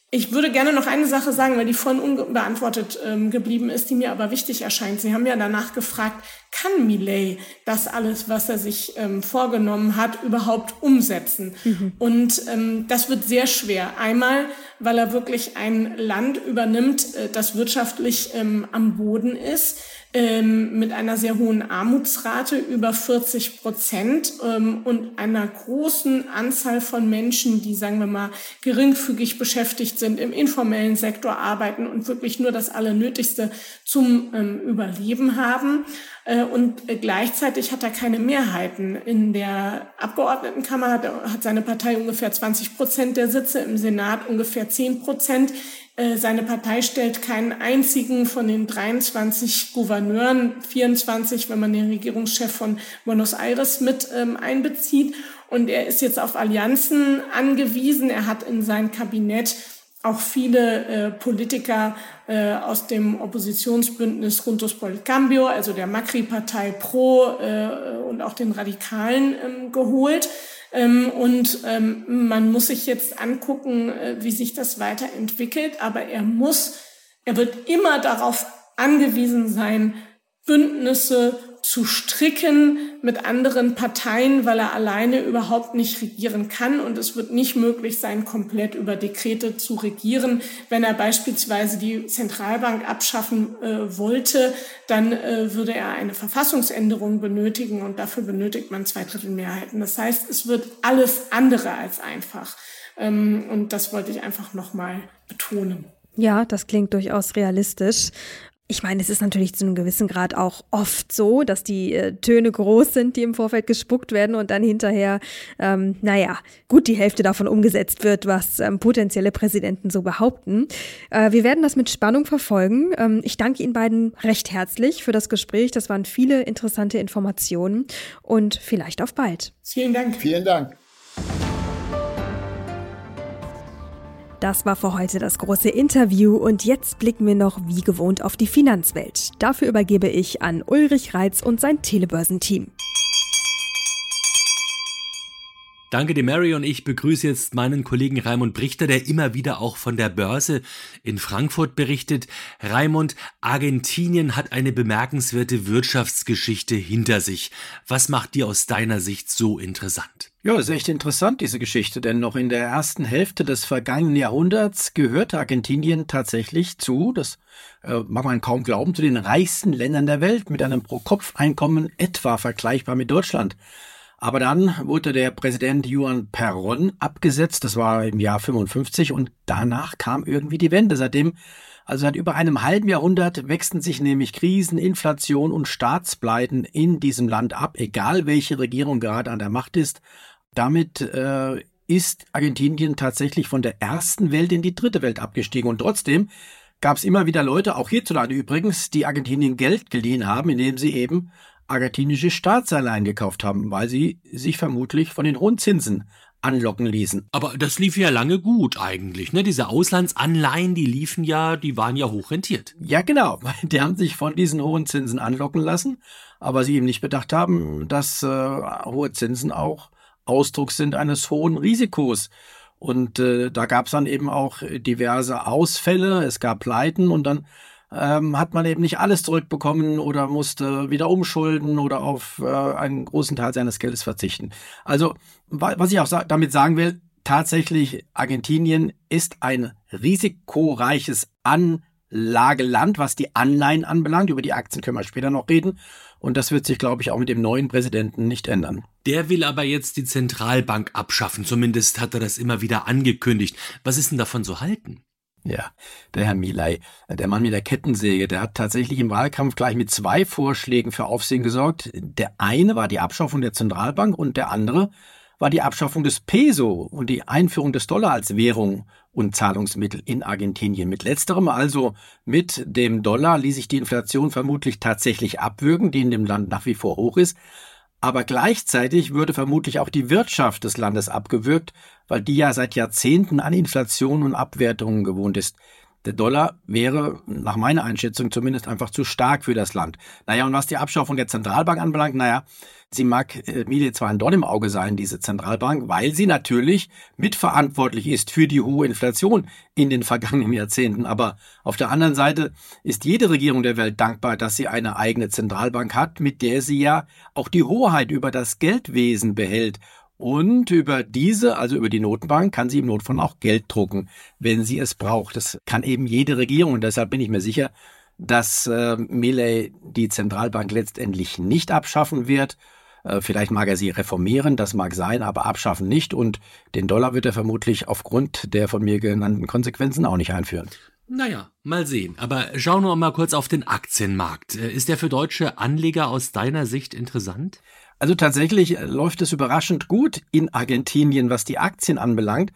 S3: Ich würde gerne noch eine Sache sagen, weil die vorhin unbeantwortet ähm, geblieben ist, die mir aber wichtig erscheint. Sie haben ja danach gefragt, kann Millet das alles, was er sich ähm, vorgenommen hat, überhaupt umsetzen? Mhm. Und ähm, das wird sehr schwer. Einmal, weil er wirklich ein Land übernimmt, äh, das wirtschaftlich ähm, am Boden ist ähm, mit einer sehr hohen Armutsrate, über 40 Prozent ähm, und einer großen Anzahl von Menschen, die, sagen wir mal, geringfügig beschäftigt sind, im informellen Sektor arbeiten und wirklich nur das Allernötigste zum ähm, Überleben haben. Äh, und äh, gleichzeitig hat er keine Mehrheiten. In der Abgeordnetenkammer hat, seine Partei ungefähr 20 Prozent der Sitze, im Senat ungefähr 10 Prozent. Äh, seine Partei stellt keinen einzigen von den 23 Gouverneuren, 24, wenn man den Regierungschef von Buenos Aires mit ähm, einbezieht. und er ist jetzt auf Allianzen angewiesen. Er hat in sein Kabinett auch viele Politiker äh, aus dem Oppositionsbündnis Juntos por el Cambio, also der Macri-Partei Pro äh, und auch den Radikalen ähm, geholt. Ähm, und ähm, man muss sich jetzt angucken, äh, wie sich das weiterentwickelt. Aber er muss, er wird immer darauf angewiesen sein, Bündnisse zu stricken mit anderen Parteien, weil er alleine überhaupt nicht regieren kann. Und es wird nicht möglich sein, komplett über Dekrete zu regieren. Wenn er beispielsweise die Zentralbank abschaffen äh, wollte, dann äh, würde er eine Verfassungsänderung benötigen und dafür benötigt man Zweidrittelmehrheiten. Das heißt, es wird alles andere als einfach. Ähm, und das wollte ich einfach nochmal betonen.
S1: Ja, das klingt durchaus realistisch. Ich meine, es ist natürlich zu einem gewissen Grad auch oft so, dass die äh, Töne groß sind, die im Vorfeld gespuckt werden und dann hinterher, ähm, naja, gut die Hälfte davon umgesetzt wird, was ähm, potenzielle Präsidenten so behaupten. Äh, wir werden das mit Spannung verfolgen. Ähm, ich danke Ihnen beiden recht herzlich für das Gespräch. Das waren viele interessante Informationen und vielleicht auf bald.
S3: Vielen Dank.
S2: Vielen Dank.
S1: Das war für heute das große Interview und jetzt blicken wir noch wie gewohnt auf die Finanzwelt. Dafür übergebe ich an Ulrich Reitz und sein Telebörsenteam.
S4: Danke dir, Mary, und ich begrüße jetzt meinen Kollegen Raimund Brichter, der immer wieder auch von der Börse in Frankfurt berichtet. Raimund, Argentinien hat eine bemerkenswerte Wirtschaftsgeschichte hinter sich. Was macht dir aus deiner Sicht so interessant?
S5: Ja, ist echt interessant, diese Geschichte, denn noch in der ersten Hälfte des vergangenen Jahrhunderts gehörte Argentinien tatsächlich zu, das äh, mag man kaum glauben, zu den reichsten Ländern der Welt mit einem Pro-Kopf-Einkommen etwa vergleichbar mit Deutschland. Aber dann wurde der Präsident Juan Perón abgesetzt, das war im Jahr 55 und danach kam irgendwie die Wende. Seitdem, also seit über einem halben Jahrhundert, wechseln sich nämlich Krisen, Inflation und Staatspleiten in diesem Land ab, egal welche Regierung gerade an der Macht ist. Damit äh, ist Argentinien tatsächlich von der ersten Welt in die dritte Welt abgestiegen und trotzdem gab es immer wieder Leute, auch hierzulande übrigens, die Argentinien Geld geliehen haben, indem sie eben argentinische Staatsanleihen gekauft haben, weil sie sich vermutlich von den hohen Zinsen anlocken ließen.
S4: Aber das lief ja lange gut eigentlich, ne? Diese Auslandsanleihen, die liefen ja, die waren ja hochrentiert.
S5: Ja, genau. Die haben sich von diesen hohen Zinsen anlocken lassen, aber sie eben nicht bedacht haben, dass äh, hohe Zinsen auch Ausdruck sind eines hohen Risikos. Und äh, da gab es dann eben auch diverse Ausfälle, es gab Pleiten und dann ähm, hat man eben nicht alles zurückbekommen oder musste wieder umschulden oder auf äh, einen großen Teil seines Geldes verzichten. Also, was ich auch sa damit sagen will, tatsächlich Argentinien ist ein risikoreiches Anlageland, was die Anleihen anbelangt. Über die Aktien können wir später noch reden. Und das wird sich, glaube ich, auch mit dem neuen Präsidenten nicht ändern.
S4: Der will aber jetzt die Zentralbank abschaffen. Zumindest hat er das immer wieder angekündigt. Was ist denn davon zu halten?
S5: Ja, der Herr Milay, der Mann mit der Kettensäge, der hat tatsächlich im Wahlkampf gleich mit zwei Vorschlägen für Aufsehen gesorgt. Der eine war die Abschaffung der Zentralbank und der andere war die Abschaffung des Peso und die Einführung des Dollar als Währung und Zahlungsmittel in Argentinien. Mit letzterem, also mit dem Dollar, ließ sich die Inflation vermutlich tatsächlich abwürgen, die in dem Land nach wie vor hoch ist. Aber gleichzeitig würde vermutlich auch die Wirtschaft des Landes abgewürgt, weil die ja seit Jahrzehnten an Inflation und Abwertungen gewohnt ist. Der Dollar wäre nach meiner Einschätzung zumindest einfach zu stark für das Land. Naja, und was die Abschaffung der Zentralbank anbelangt, naja, sie mag äh, Mile zwar ein Dorn im Auge sein, diese Zentralbank, weil sie natürlich mitverantwortlich ist für die hohe Inflation in den vergangenen Jahrzehnten. Aber auf der anderen Seite ist jede Regierung der Welt dankbar, dass sie eine eigene Zentralbank hat, mit der sie ja auch die Hoheit über das Geldwesen behält und über diese, also über die Notenbank, kann sie im Notfall auch Geld drucken, wenn sie es braucht. Das kann eben jede Regierung. Und deshalb bin ich mir sicher, dass äh, Millet die Zentralbank letztendlich nicht abschaffen wird. Äh, vielleicht mag er sie reformieren, das mag sein, aber abschaffen nicht. Und den Dollar wird er vermutlich aufgrund der von mir genannten Konsequenzen auch nicht einführen.
S4: Naja, mal sehen. Aber schau nur mal kurz auf den Aktienmarkt. Äh, ist der für deutsche Anleger aus deiner Sicht interessant?
S5: Also tatsächlich äh, läuft es überraschend gut in Argentinien, was die Aktien anbelangt.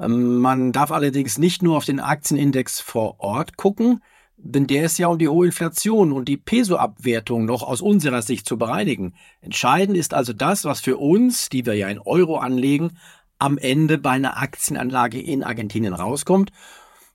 S5: Ähm, man darf allerdings nicht nur auf den Aktienindex vor Ort gucken. Denn der ist ja um die hohe Inflation und die Peso-Abwertung noch aus unserer Sicht zu bereinigen. Entscheidend ist also das, was für uns, die wir ja in Euro anlegen, am Ende bei einer Aktienanlage in Argentinien rauskommt.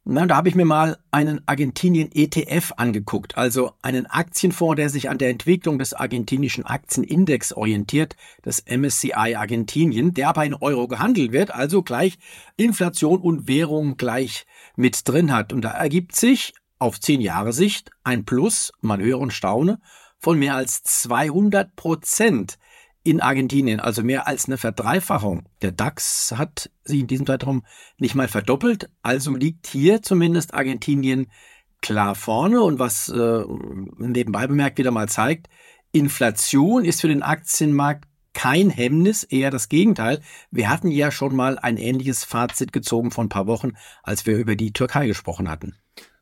S5: Na, da habe ich mir mal einen Argentinien ETF angeguckt, also einen Aktienfonds, der sich an der Entwicklung des argentinischen Aktienindex orientiert, das MSCI Argentinien, der aber in Euro gehandelt wird, also gleich Inflation und Währung gleich mit drin hat. Und da ergibt sich auf zehn Jahre Sicht ein Plus, man höre und staune, von mehr als 200 Prozent in Argentinien, also mehr als eine Verdreifachung. Der DAX hat sich in diesem Zeitraum nicht mal verdoppelt, also liegt hier zumindest Argentinien klar vorne und was äh, nebenbei bemerkt wieder mal zeigt, Inflation ist für den Aktienmarkt kein Hemmnis, eher das Gegenteil. Wir hatten ja schon mal ein ähnliches Fazit gezogen vor ein paar Wochen, als wir über die Türkei gesprochen hatten.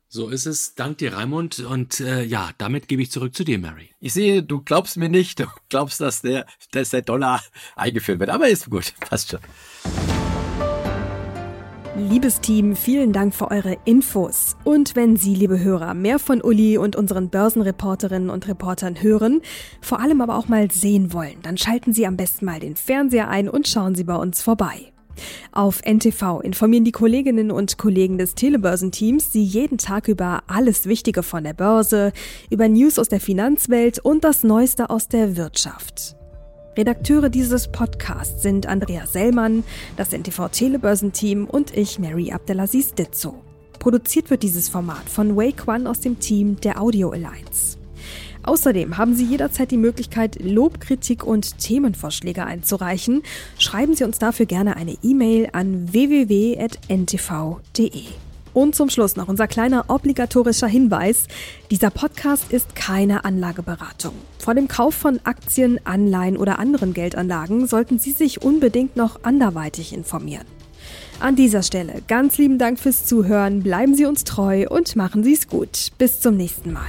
S4: So ist es. Dank dir, Raimund. Und äh, ja, damit gebe ich zurück zu dir, Mary.
S5: Ich sehe, du glaubst mir nicht. Du glaubst, dass der, dass der Dollar eingeführt wird. Aber ist gut. Passt schon.
S1: Liebes Team, vielen Dank für eure Infos. Und wenn Sie, liebe Hörer, mehr von Uli und unseren Börsenreporterinnen und Reportern hören, vor allem aber auch mal sehen wollen, dann schalten Sie am besten mal den Fernseher ein und schauen Sie bei uns vorbei. Auf NTV informieren die Kolleginnen und Kollegen des Telebörsenteams Sie jeden Tag über alles Wichtige von der Börse, über News aus der Finanzwelt und das Neueste aus der Wirtschaft. Redakteure dieses Podcasts sind Andrea Sellmann, das NTV Telebörsenteam und ich, Mary Abdelaziz Ditzo. Produziert wird dieses Format von Wake One aus dem Team der Audio Alliance. Außerdem haben Sie jederzeit die Möglichkeit, Lob, Kritik und Themenvorschläge einzureichen. Schreiben Sie uns dafür gerne eine E-Mail an www.ntv.de. Und zum Schluss noch unser kleiner obligatorischer Hinweis. Dieser Podcast ist keine Anlageberatung. Vor dem Kauf von Aktien, Anleihen oder anderen Geldanlagen sollten Sie sich unbedingt noch anderweitig informieren. An dieser Stelle ganz lieben Dank fürs Zuhören, bleiben Sie uns treu und machen Sie es gut. Bis zum nächsten Mal.